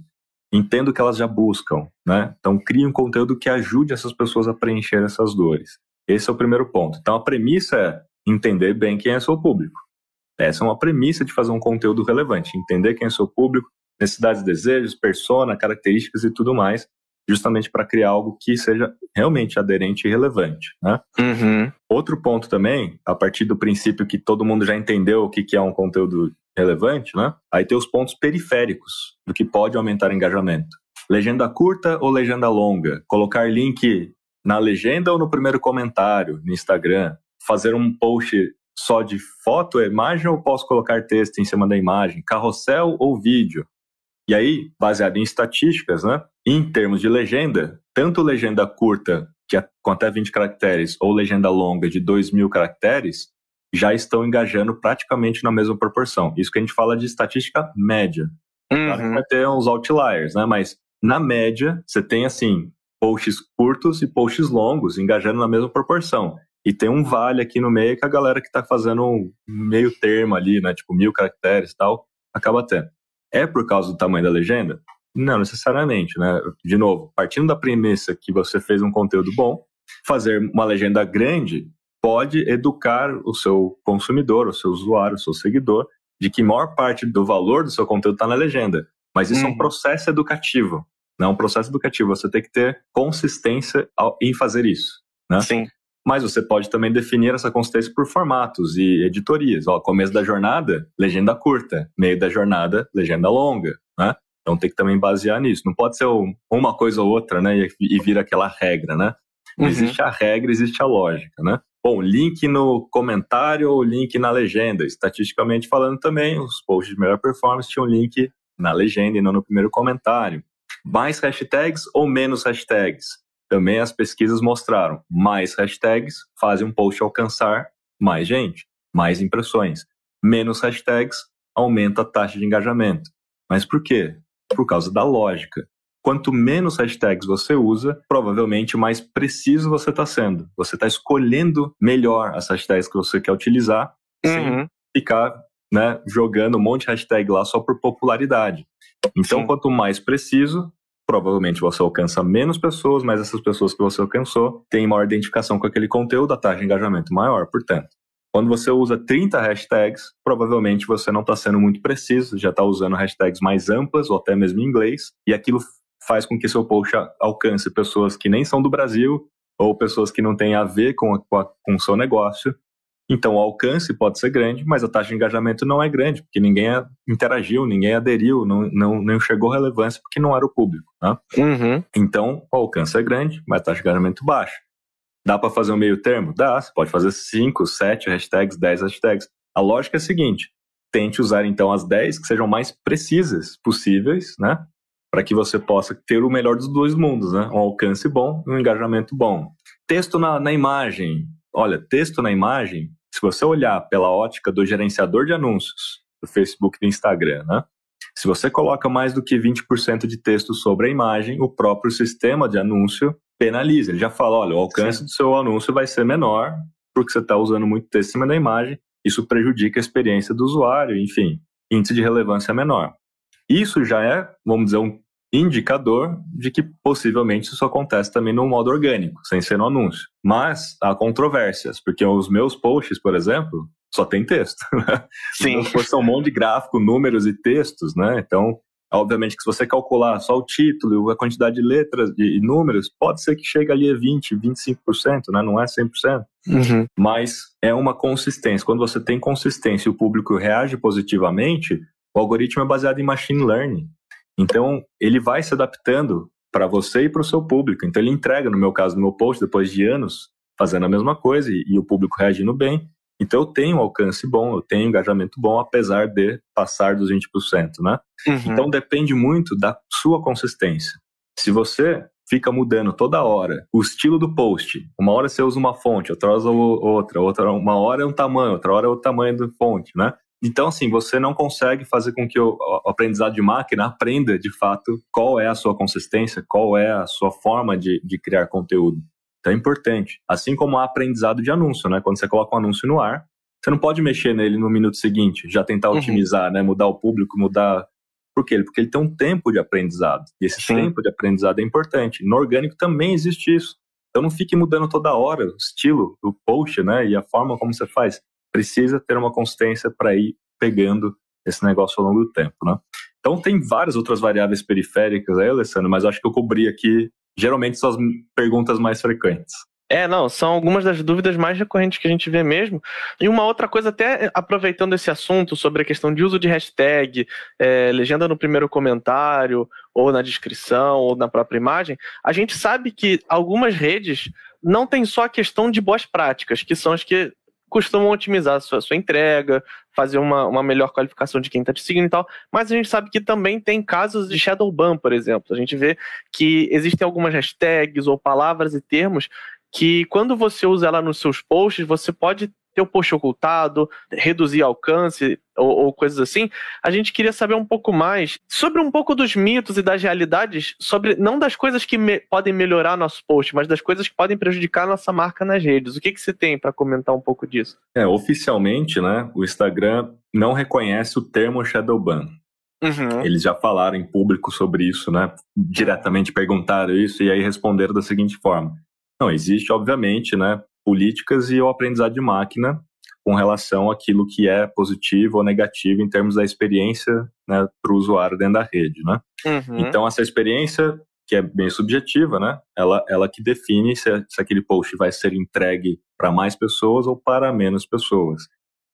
Entendo que elas já buscam, né? Então, crie um conteúdo que ajude essas pessoas a preencher essas dores. Esse é o primeiro ponto. Então, a premissa é entender bem quem é seu público. Essa é uma premissa de fazer um conteúdo relevante. Entender quem é seu público, necessidades, desejos, persona, características e tudo mais, justamente para criar algo que seja realmente aderente e relevante. Né? Uhum. Outro ponto também, a partir do princípio que todo mundo já entendeu o que, que é um conteúdo relevante, né? aí tem os pontos periféricos do que pode aumentar engajamento. Legenda curta ou legenda longa? Colocar link na legenda ou no primeiro comentário no Instagram? Fazer um post só de foto, imagem ou posso colocar texto em cima da imagem? Carrossel ou vídeo? E aí, baseado em estatísticas, né? Em termos de legenda, tanto legenda curta, que é com até 20 caracteres, ou legenda longa de 2 mil caracteres, já estão engajando praticamente na mesma proporção. Isso que a gente fala de estatística média. Uhum. Claro vai ter uns outliers, né? Mas na média, você tem assim, posts curtos e posts longos engajando na mesma proporção. E tem um vale aqui no meio que a galera que está fazendo um meio termo ali, né? Tipo mil caracteres e tal, acaba tendo. É por causa do tamanho da legenda? Não necessariamente, né? De novo, partindo da premissa que você fez um conteúdo bom, fazer uma legenda grande pode educar o seu consumidor, o seu usuário, o seu seguidor, de que maior parte do valor do seu conteúdo está na legenda. Mas isso uhum. é um uhum. processo educativo. Não é um processo educativo. Você tem que ter consistência em fazer isso. Né? Sim. Mas você pode também definir essa consistência por formatos e editorias. Ó, começo da jornada, legenda curta. Meio da jornada, legenda longa. Né? Então tem que também basear nisso. Não pode ser uma coisa ou outra, né? E, vir aquela regra, né? Uhum. Existe a regra, existe a lógica, né? Bom, link no comentário ou link na legenda. Estatisticamente falando também, os posts de melhor performance tinham link na legenda e não no primeiro comentário. Mais hashtags ou menos hashtags? Também as pesquisas mostraram. Mais hashtags fazem um post alcançar mais gente, mais impressões. Menos hashtags aumenta a taxa de engajamento. Mas por quê? Por causa da lógica. Quanto menos hashtags você usa, provavelmente mais preciso você está sendo. Você está escolhendo melhor as hashtags que você quer utilizar, uhum. sem ficar né, jogando um monte de hashtag lá só por popularidade. Então, Sim. quanto mais preciso, provavelmente você alcança menos pessoas, mas essas pessoas que você alcançou têm maior identificação com aquele conteúdo, a taxa de engajamento maior, portanto. Quando você usa 30 hashtags, provavelmente você não está sendo muito preciso, já está usando hashtags mais amplas ou até mesmo em inglês, e aquilo faz com que seu post alcance pessoas que nem são do Brasil ou pessoas que não têm a ver com, com o seu negócio. Então, o alcance pode ser grande, mas a taxa de engajamento não é grande, porque ninguém interagiu, ninguém aderiu, não, não, não enxergou relevância porque não era o público. Né? Uhum. Então, o alcance é grande, mas a taxa de engajamento baixa. Dá para fazer um meio termo? Dá. Você pode fazer 5, 7 hashtags, 10 hashtags. A lógica é a seguinte: tente usar então as 10 que sejam mais precisas possíveis, né? Para que você possa ter o melhor dos dois mundos, né? Um alcance bom e um engajamento bom. Texto na, na imagem. Olha, texto na imagem, se você olhar pela ótica do gerenciador de anúncios do Facebook e do Instagram, né? Se você coloca mais do que 20% de texto sobre a imagem, o próprio sistema de anúncio penaliza. Ele já fala, olha, o alcance Sim. do seu anúncio vai ser menor porque você está usando muito texto em cima da imagem. Isso prejudica a experiência do usuário, enfim, índice de relevância menor. Isso já é, vamos dizer, um indicador de que possivelmente isso acontece também no modo orgânico, sem ser no anúncio. Mas há controvérsias, porque os meus posts, por exemplo, só tem texto. [LAUGHS] Né? Sim. Meus são um monte de gráfico, números e textos, né? Então, obviamente que se você calcular só o título, a quantidade de letras e números, pode ser que chegue ali a 20, 25%, né? Não é 100%. Uhum. Mas é uma consistência. Quando você tem consistência e o público reage positivamente, o algoritmo é baseado em machine learning. Então, ele vai se adaptando para você e para o seu público. Então, ele entrega, no meu caso, no meu post, depois de anos fazendo a mesma coisa e, e o público reagindo bem. Então, eu tenho um alcance bom, eu tenho um engajamento bom, apesar de passar dos 20%, né? Uhum. Então, depende muito da sua consistência. Se você fica mudando toda hora o estilo do post, uma hora você usa uma fonte, outra hora usa outra, outra uma hora é um tamanho, outra hora é o tamanho da fonte, né? Então, assim, você não consegue fazer com que o, aprendizado de máquina aprenda de fato qual é a sua consistência, qual é a sua forma de, de criar conteúdo. Então é importante. Assim como o aprendizado de anúncio, né? Quando você coloca um anúncio no ar, você não pode mexer nele no minuto seguinte, já tentar uhum. otimizar, né? Mudar o público, mudar. Por quê? Porque ele tem um tempo de aprendizado. E esse Sim. tempo de aprendizado é importante. No orgânico também existe isso. Então não fique mudando toda hora o estilo do post, né? E a forma como você faz precisa ter uma consistência para ir pegando esse negócio ao longo do tempo, né? Então tem várias outras variáveis periféricas aí, Alessandro, mas acho que eu cobri aqui, geralmente são as perguntas mais frequentes. É, não, são algumas das dúvidas mais recorrentes que a gente vê mesmo. E uma outra coisa, até aproveitando esse assunto sobre a questão de uso de hashtag, é, legenda no primeiro comentário, ou na descrição, ou na própria imagem, a gente sabe que algumas redes não tem só a questão de boas práticas, que são as que costumam otimizar a sua, a sua entrega, fazer uma, uma melhor qualificação de quem está te seguindo e tal, mas a gente sabe que também tem casos de shadow ban, por exemplo. A gente vê que existem algumas hashtags ou palavras e termos que quando você usa ela nos seus posts, você pode ter o post ocultado, reduzir alcance ou, ou, coisas assim, a gente queria saber um pouco mais sobre um pouco dos mitos e das realidades, sobre não das coisas que me, podem melhorar nosso post, mas das coisas que podem prejudicar nossa marca nas redes. O que, que você tem para comentar um pouco disso? É, oficialmente, né, o Instagram não reconhece o termo Shadowban. Uhum. Eles já falaram em público sobre isso, né? Diretamente perguntaram isso e aí responderam da seguinte forma: não, existe, obviamente, né, políticas e o aprendizado de máquina com relação àquilo que é positivo ou negativo em termos da experiência né, para o usuário dentro da rede, né? Uhum. Então, essa experiência, que é bem subjetiva, né? Ela, ela que define se, se aquele post vai ser entregue para mais pessoas ou para menos pessoas.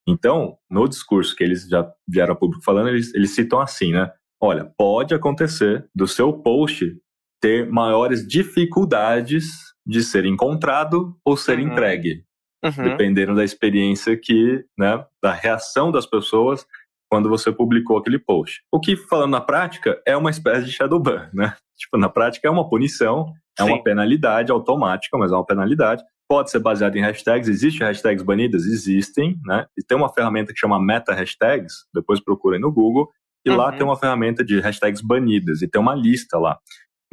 Então, no discurso que eles já vieram a público falando, eles, eles citam assim, né? Olha, pode acontecer do seu post ter maiores dificuldades de ser encontrado ou ser uhum. entregue, uhum. dependendo da experiência que, né, da reação das pessoas quando você publicou aquele post. O que, falando na prática, é uma espécie de shadow ban, [LAUGHS] né? Tipo, na prática é uma punição, é Sim. uma penalidade automática, mas é uma penalidade. Pode ser baseado em hashtags, existem hashtags banidas? Existem, né? E tem uma ferramenta que chama Meta Hashtags, depois procurem no Google, e uhum. lá tem uma ferramenta de hashtags banidas, e tem uma lista lá.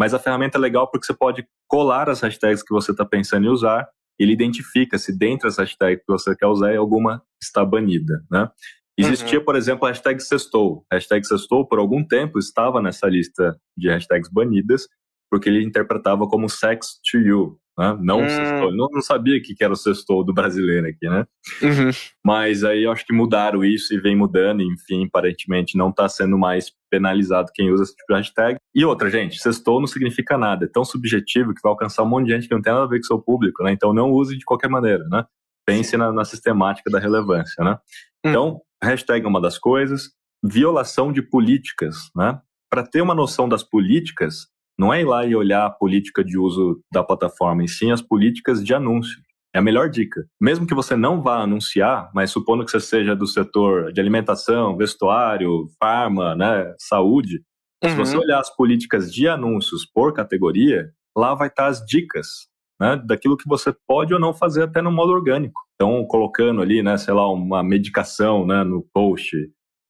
Mas a ferramenta é legal porque você pode colar as hashtags que você está pensando em usar, ele identifica se dentro das hashtags que você quer usar alguma está banida, né? Existia, uhum. por exemplo, a hashtag sextou. A hashtag sextou, por algum tempo, estava nessa lista de hashtags banidas, porque ele interpretava como sex to you, né? Não hum. sextou. Não, não sabia que era o sextou do brasileiro aqui, né? Uhum. Mas aí eu acho que mudaram isso e vem mudando, enfim, aparentemente não está sendo mais penalizado quem usa esse tipo de hashtag. E outra, gente, sextou não significa nada, é tão subjetivo que vai alcançar um monte de gente que não tem nada a ver com o seu público, né? Então não use de qualquer maneira, né? Pense na, na sistemática da relevância, né? Hum. Então, hashtag é uma das coisas, violação de políticas, né? Para ter uma noção das políticas, não é ir lá e olhar a política de uso da plataforma, e sim as políticas de anúncio. É a melhor dica. Mesmo que você não vá anunciar, mas supondo que você seja do setor de alimentação, vestuário, farma, né, saúde, uhum. se você olhar as políticas de anúncios por categoria, lá vai estar as dicas né, daquilo que você pode ou não fazer até no modo orgânico. Então, colocando ali, né, sei lá, uma medicação né, no post,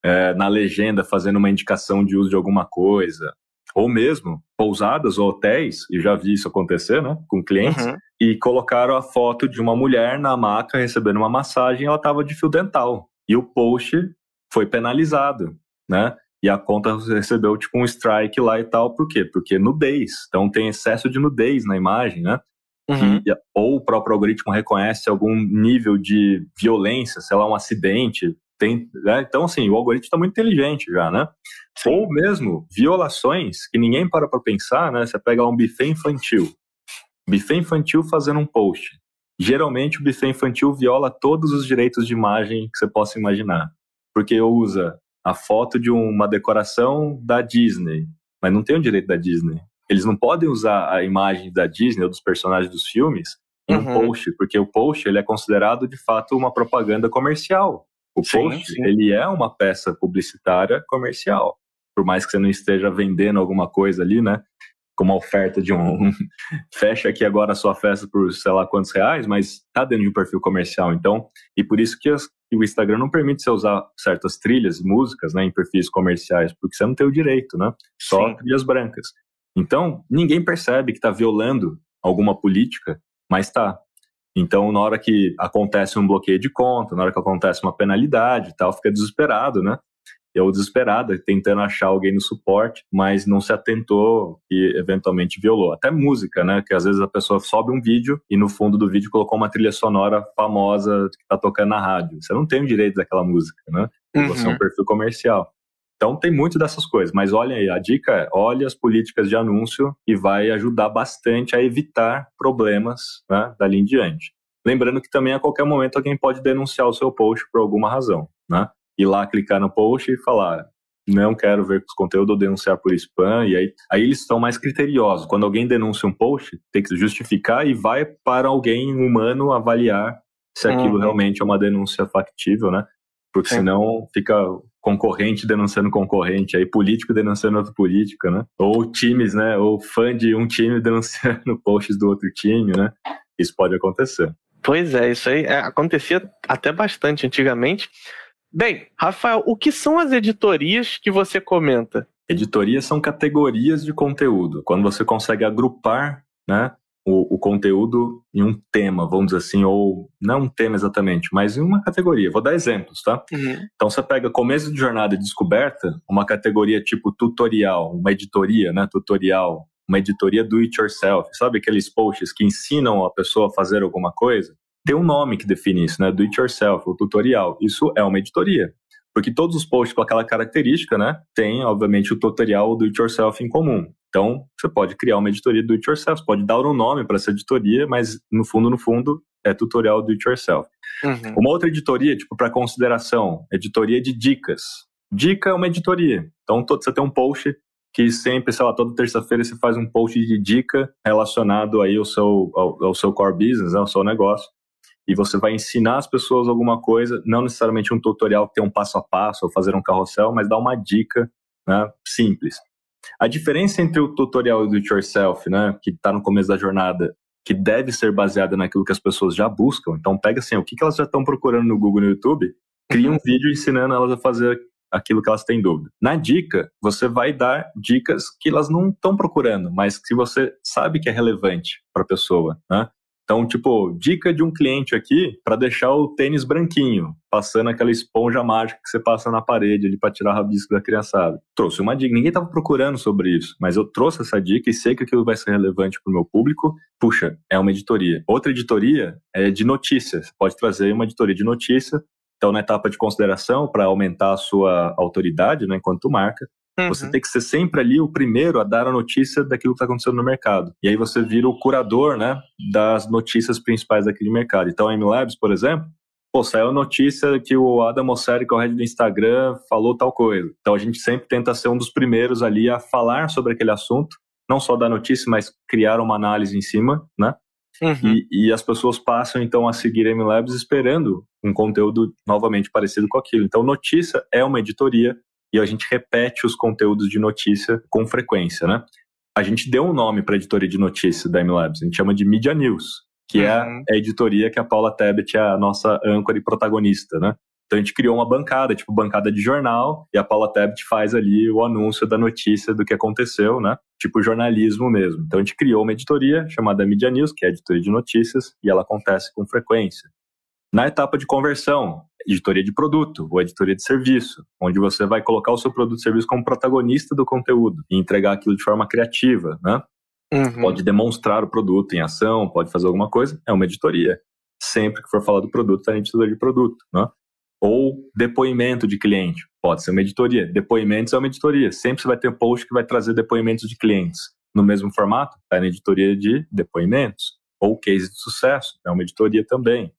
é, na legenda fazendo uma indicação de uso de alguma coisa, ou mesmo pousadas ou hotéis, e já vi isso acontecer, né, com clientes, uhum. e colocaram a foto de uma mulher na maca recebendo uma massagem, ela estava de fio dental. E o post foi penalizado, né? E a conta recebeu tipo um strike lá e tal, por quê? Porque nudez. Então tem excesso de nudez na imagem, né? Uhum. Que, ou o próprio algoritmo reconhece algum nível de violência, sei lá, um acidente, tem, né? Então, assim, o algoritmo está muito inteligente já, né? Sim. Ou mesmo violações que ninguém para para pensar, né? Você pega um buffet infantil. Buffet infantil fazendo um post. Geralmente o buffet infantil viola todos os direitos de imagem que você possa imaginar. Porque usa a foto de uma decoração da Disney, mas não tem o direito da Disney. Eles não podem usar a imagem da Disney ou dos personagens dos filmes em um uhum. post, porque o post ele é considerado de fato uma propaganda comercial. O sim, post, sim. ele é uma peça publicitária comercial. Por mais que você não esteja vendendo alguma coisa ali, né? Como a oferta de um. [LAUGHS] Fecha aqui agora a sua festa por sei lá quantos reais, mas tá dentro de um perfil comercial. Então, e por isso que, as, que o Instagram não permite você usar certas trilhas, músicas, né, em perfis comerciais, porque você não tem o direito, né? Só sim. trilhas brancas. Então, ninguém percebe que está violando alguma política, mas está. Então, na hora que acontece um bloqueio de conta, na hora que acontece uma penalidade e tal, fica desesperado, né? Eu desesperado, tentando achar alguém no suporte, mas não se atentou e eventualmente violou. Até música, né? Que às vezes a pessoa sobe um vídeo e no fundo do vídeo colocou uma trilha sonora famosa que tá tocando na rádio. Você não tem o direito daquela música, né? Uhum. Você é um perfil comercial. Então tem muito dessas coisas, mas olha aí, a dica é olhe as políticas de anúncio e vai ajudar bastante a evitar problemas né, dali em diante. Lembrando que também a qualquer momento alguém pode denunciar o seu post por alguma razão, né? Ir lá clicar no post e falar não quero ver os conteúdos ou denunciar por spam, e aí, aí eles estão mais criteriosos. Quando alguém denuncia um post, tem que justificar e vai para alguém humano avaliar se aquilo uhum. realmente é uma denúncia factível, né? Porque Sim. senão fica concorrente denunciando concorrente, aí político denunciando outro político, né? Ou times, né? Ou fã de um time [LAUGHS] denunciando posts do outro time, né? Isso pode acontecer. Pois é, isso aí é, acontecia até bastante antigamente. Bem, Rafael, o que são as editorias que você comenta? Editorias são categorias de conteúdo. Quando você consegue agrupar, né? O, o, conteúdo em um tema, vamos dizer assim, ou não um tema exatamente, mas em uma categoria. Vou dar exemplos, tá? Uhum. Então você pega começo de jornada de descoberta, uma categoria tipo tutorial, uma editoria, né? Tutorial, uma editoria do it yourself, sabe aqueles posts que ensinam a pessoa a fazer alguma coisa? Tem um nome que define isso, né? Do it yourself, o tutorial. Isso é uma editoria. Porque todos os posts com aquela característica, né, tem, obviamente, o tutorial do it yourself em comum. Então, você pode criar uma editoria do it yourself, você pode dar um nome para essa editoria, mas no fundo, no fundo, é tutorial do it yourself. Uhum. Uma outra editoria, tipo, para consideração, editoria de dicas. Dica é uma editoria. Então, todo, você tem um post que sempre, sei lá, toda terça-feira você faz um post de dica relacionado aí ao seu, ao, ao seu core business, né, ao seu negócio. E você vai ensinar as pessoas alguma coisa, não necessariamente um tutorial que tem um passo a passo ou fazer um carrossel, mas dar uma dica né, simples. A diferença entre o tutorial do it yourself, né, que está no começo da jornada, que deve ser baseada naquilo que as pessoas já buscam. Então pega assim, o que, que elas já estão procurando no Google, no YouTube, cria um vídeo ensinando elas a fazer aquilo que elas têm dúvida. Na dica, você vai dar dicas que elas não estão procurando, mas que você sabe que é relevante para a pessoa, né? Então, tipo, dica de um cliente aqui para deixar o tênis branquinho, passando aquela esponja mágica que você passa na parede ali para tirar rabisco da criançada. Trouxe uma dica, ninguém estava procurando sobre isso, mas eu trouxe essa dica e sei que aquilo vai ser relevante para o meu público. Puxa, é uma editoria. Outra editoria é de notícias. Pode trazer uma editoria de notícia. Então, na etapa de consideração, para aumentar a sua autoridade né, enquanto marca, Uhum. Você tem que ser sempre ali o primeiro a dar a notícia daquilo que está acontecendo no mercado. E aí você vira o curador, né, das notícias principais daquele mercado. Então, a MLabs, por exemplo, pô, saiu a notícia que o Adam Mosseri, que é o head do Instagram, falou tal coisa. Então, a gente sempre tenta ser um dos primeiros ali a falar sobre aquele assunto, não só dar notícia, mas criar uma análise em cima, né? Uhum. E, e, as pessoas passam então a seguir a MLabs esperando um conteúdo novamente parecido com aquilo. Então, notícia é uma editoria e a gente repete os conteúdos de notícia com frequência, né? A gente deu um nome para a editoria de notícia da MLabs, a gente chama de Media News, que é uhum. é a editoria que a Paula Tebet é a nossa âncora e protagonista, né? Então a gente criou uma bancada, tipo bancada de jornal, e a Paula Tebet faz ali o anúncio da notícia do que aconteceu, né? Tipo jornalismo mesmo. Então a gente criou uma editoria chamada Media News, que é a editoria de notícias, e ela acontece com frequência. Na etapa de conversão, editoria de produto ou editoria de serviço, onde você vai colocar o seu produto e serviço como protagonista do conteúdo e entregar aquilo de forma criativa, né? Uhum. Pode demonstrar o produto em ação, pode fazer alguma coisa, é uma editoria. Sempre que for falar do produto, está na editoria de produto, né? Ou depoimento de cliente, pode ser uma editoria. Depoimentos é uma editoria. Sempre você vai ter post que vai trazer depoimentos de clientes. No mesmo formato, está na editoria de depoimentos. Ou case de sucesso, é uma editoria também.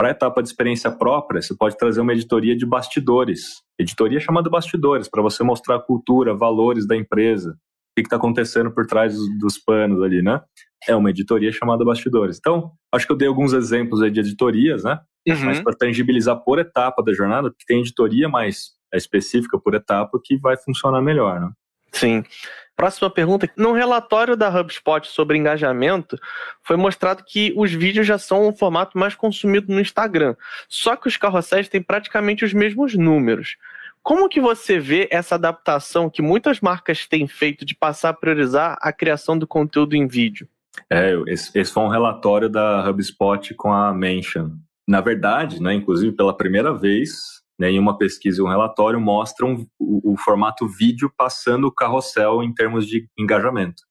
Para a etapa de experiência própria, você pode trazer uma editoria de bastidores. Editoria chamada bastidores, para você mostrar a cultura, valores da empresa, o que está acontecendo por trás dos, dos, panos ali, né? É uma editoria chamada bastidores. Então, acho que eu dei alguns exemplos aí de editorias, né? Uhum. Mas para tangibilizar por etapa da jornada, porque tem editoria mais específica por etapa que vai funcionar melhor, né? Sim. Próxima pergunta. No relatório da HubSpot sobre engajamento, foi mostrado que os vídeos já são o formato mais consumido no Instagram. Só que os carrosséis têm praticamente os mesmos números. Como que você vê essa adaptação que muitas marcas têm feito de passar a priorizar a criação do conteúdo em vídeo? É, esse, esse foi um relatório da HubSpot com a Mention. Na verdade, né, inclusive pela primeira vez, né, em uma pesquisa e um relatório mostram o, o, formato vídeo passando o carrossel em termos de engajamento.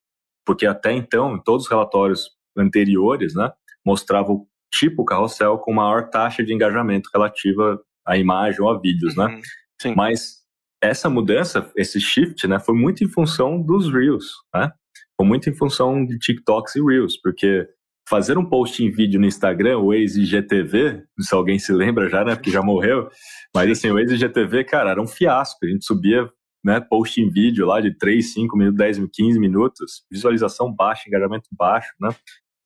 Porque até então, em todos os relatórios anteriores, né, mostrava o tipo carrossel com maior taxa de engajamento relativa à imagem ou a vídeos, né? uhum, né? Mas essa mudança, esse shift, né, foi muito em função dos Reels, né? Foi muito em função de TikToks e Reels, porque fazer um post em vídeo no Instagram, o ex-IGTV, se alguém se lembra já, né, porque já morreu, mas assim, o ex-IGTV, cara, era um fiasco, a gente subia né, post em vídeo lá de 3, 5 minutos, 10, 15 minutos, visualização baixa, engajamento baixo, né,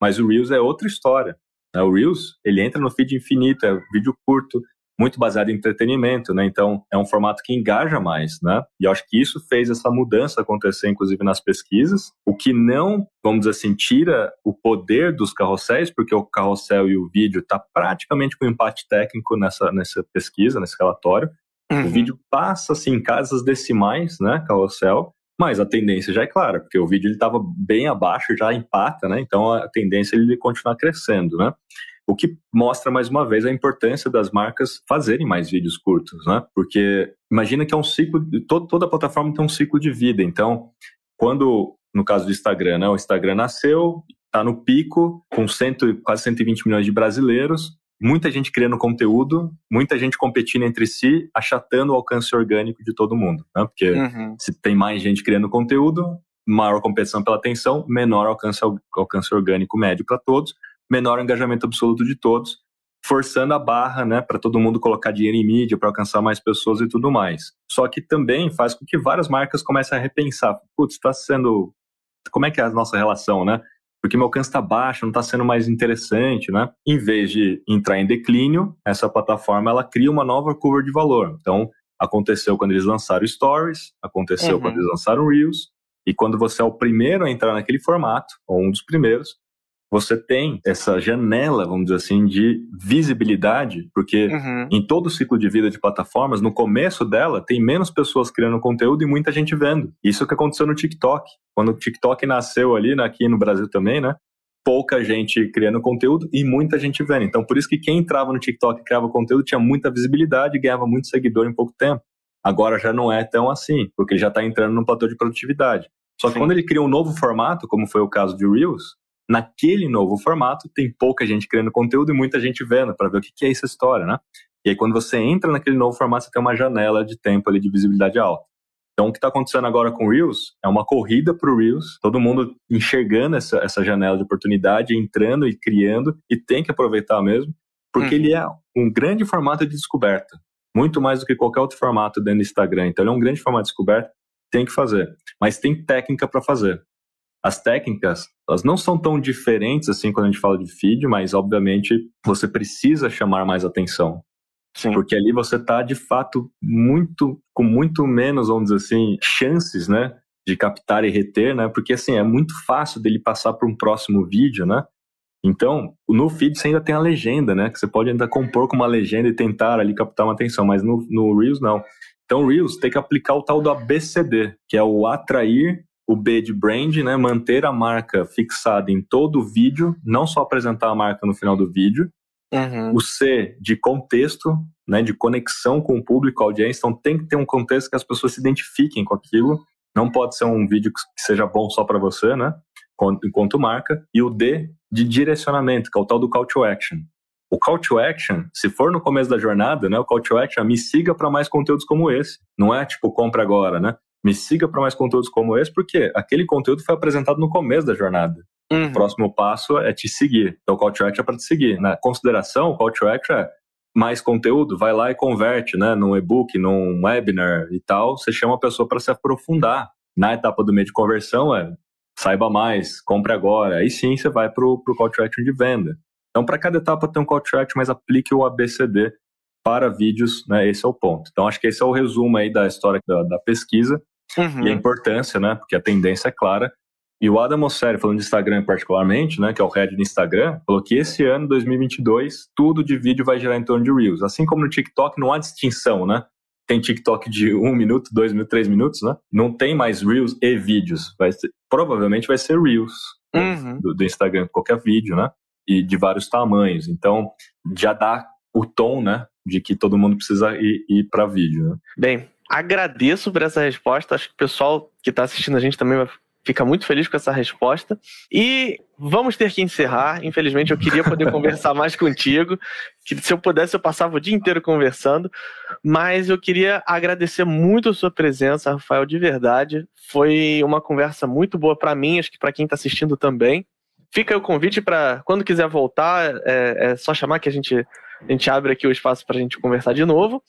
mas o Reels é outra história, né? o Reels, ele entra no feed infinito, é vídeo curto, muito baseado em entretenimento, né? Então é um formato que engaja mais, né? E eu acho que isso fez essa mudança acontecer, inclusive nas pesquisas, o que não, vamos dizer assim, tira o poder dos carrosséis, porque o carrossel e o vídeo está praticamente com empate técnico nessa, nessa pesquisa, nesse relatório. Uhum. O vídeo passa assim em casas decimais, né? Carrossel, mas a tendência já é clara, porque o vídeo estava bem abaixo, já empata, né? Então a tendência é ele continuar crescendo, né? O que mostra mais uma vez a importância das marcas fazerem mais vídeos curtos, né? Porque imagina que é um ciclo, todo, toda plataforma tem um ciclo de vida. Então, quando, no caso do Instagram, né? O Instagram nasceu, está no pico, com cento, quase 120 milhões de brasileiros, muita gente criando conteúdo, muita gente competindo entre si, achatando o alcance orgânico de todo mundo. Né? Porque uhum. se tem mais gente criando conteúdo, maior competição pela atenção, menor alcance, alcance orgânico médio para todos, menor engajamento absoluto de todos, forçando a barra né, para todo mundo colocar dinheiro em mídia para alcançar mais pessoas e tudo mais. Só que também faz com que várias marcas comecem a repensar: putz, está sendo. Como é que é a nossa relação, né? porque meu alcance está baixo, não está sendo mais interessante, né? Em vez de entrar em declínio, essa plataforma ela cria uma nova curva de valor. Então, aconteceu quando eles lançaram Stories, aconteceu uhum. quando eles lançaram Reels, e quando você é o primeiro a entrar naquele formato, ou um dos primeiros, você tem essa janela, vamos dizer assim, de visibilidade, porque uhum. em todo o ciclo de vida de plataformas, no começo dela, tem menos pessoas criando conteúdo e muita gente vendo. Isso que aconteceu no TikTok. Quando o TikTok nasceu ali, né, aqui no Brasil também, né? Pouca gente criando conteúdo e muita gente vendo. Então, por isso que quem entrava no TikTok e criava conteúdo tinha muita visibilidade e ganhava muito seguidor em pouco tempo. Agora já não é tão assim, porque já está entrando no platô de produtividade. Só que Sim. quando ele cria um novo formato, como foi o caso de Reels, naquele novo formato, tem pouca gente criando conteúdo e muita gente vendo para ver o que, que é essa história, né? E aí, quando você entra naquele novo formato, você tem uma janela de tempo ali de visibilidade alta. Então, o que está acontecendo agora com o Reels é uma corrida para o Reels, todo mundo enxergando essa, essa janela de oportunidade, entrando e criando, e tem que aproveitar mesmo, porque hum. ele é um grande formato de descoberta, muito mais do que qualquer outro formato dentro do Instagram. Então, ele é um grande formato de descoberta, tem que fazer, mas tem técnica para fazer as técnicas, elas não são tão diferentes assim quando a gente fala de feed, mas obviamente você precisa chamar mais atenção. Sim. Porque ali você está de fato muito com muito menos, vamos dizer assim, chances, né, de captar e reter, né? Porque assim, é muito fácil dele passar para um próximo vídeo, né? Então, no feed você ainda tem a legenda, né? Que você pode ainda compor com uma legenda e tentar ali captar uma atenção, mas no, no Reels não. Então, Reels tem que aplicar o tal do ABCD, que é o atrair, o B de brand, né, manter a marca fixada em todo o vídeo, não só apresentar a marca no final do vídeo. Uhum. O C de contexto, né, de conexão com o público, a audiência. Então tem que ter um contexto que as pessoas se identifiquem com aquilo. Não pode ser um vídeo que seja bom só para você, né, enquanto marca. E o D de direcionamento, que é o tal do call to action. O call to action, se for no começo da jornada, né, o call to action me siga para mais conteúdos como esse. Não é tipo compra agora, né? Me siga para mais conteúdos como esse, porque aquele conteúdo foi apresentado no começo da jornada. Uhum. O próximo passo é te seguir. Então, o call to action é para te seguir. Na consideração, o call to action é mais conteúdo, vai lá e converte, né? Num e-book, num webinar e tal. Você chama a pessoa para se aprofundar. Na etapa do meio de conversão, é saiba mais, compre agora. Aí sim você vai para o call to action de venda. Então, para cada etapa tem um call to action, mas aplique o ABCD para vídeos, né? Esse é o ponto. Então, acho que esse é o resumo aí da história da, da pesquisa uhum. e a importância, né? Porque a tendência é clara. E o Adam Mosseri, falando de Instagram particularmente, né, que é o head do Instagram, falou que esse ano, 2022, tudo de vídeo vai girar em torno de Reels. Assim como no TikTok, não há distinção, né? Tem TikTok de um minuto, dois minutos, três minutos, né? Não tem mais Reels e vídeos. Vai ser, provavelmente vai ser Reels uhum. do, do Instagram, qualquer vídeo, né? E de vários tamanhos. Então, já dá o tom, né? De que todo mundo precisa ir, ir para vídeo. Né? Bem, agradeço por essa resposta. Acho que o pessoal que está assistindo a gente também vai ficar muito feliz com essa resposta. E vamos ter que encerrar. Infelizmente, eu queria poder [LAUGHS] conversar mais contigo. Que se eu pudesse, eu passava o dia inteiro conversando. Mas eu queria agradecer muito a sua presença, Rafael, de verdade. Foi uma conversa muito boa para mim, acho que para quem está assistindo também. Fica aí o convite para quando quiser voltar, é, é, só chamar que a gente, a gente abre aqui o espaço para a gente conversar de novo.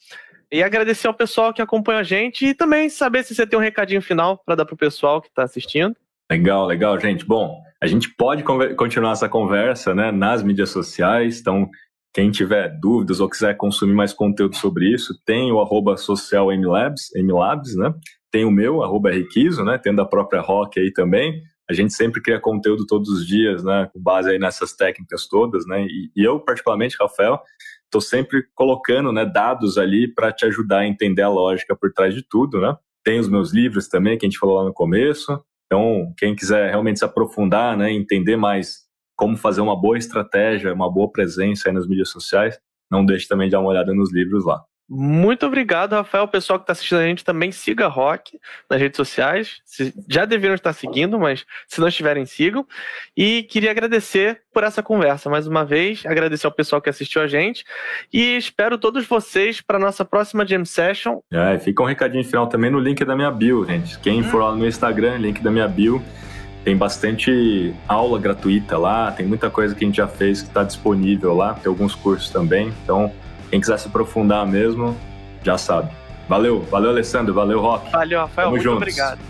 E agradecer ao pessoal que acompanha a gente e também saber se você tem um recadinho final para dar para o pessoal que está assistindo. Legal, legal, gente. Bom, a gente pode continuar essa conversa né, nas mídias sociais, então quem tiver dúvidas ou quiser consumir mais conteúdo sobre isso, tem o arroba social MLabs, MLabs, né? Tem o meu, arroba Riquizo, né? Tem da própria Rock aí também. A gente sempre cria conteúdo todos os dias, né? Com base aí nessas técnicas todas, né? E, e eu, particularmente, Rafael, estou sempre colocando né, dados ali para te ajudar a entender a lógica por trás de tudo, né? Tem os meus livros também, que a gente falou lá no começo. Então, quem quiser realmente se aprofundar, né, entender mais como fazer uma boa estratégia, uma boa presença nas mídias sociais, não deixe também de dar uma olhada nos livros lá. Muito obrigado, Rafael. O pessoal que está assistindo a gente também siga Rock nas redes sociais. Já deveriam estar seguindo, mas se não estiverem, sigam. E queria agradecer por essa conversa mais uma vez, agradecer ao pessoal que assistiu a gente e espero todos vocês para nossa próxima Jam Session. É, fica um recadinho final também no link da minha bio, gente. Quem for lá no Instagram, link da minha bio. Tem bastante aula gratuita lá, tem muita coisa que a gente já fez que está disponível lá, tem alguns cursos também. Então, quem quiser se aprofundar mesmo, já sabe. Valeu, valeu Alessandro, valeu Rock. Valeu, Rafael, Tamo muito juntos. obrigado.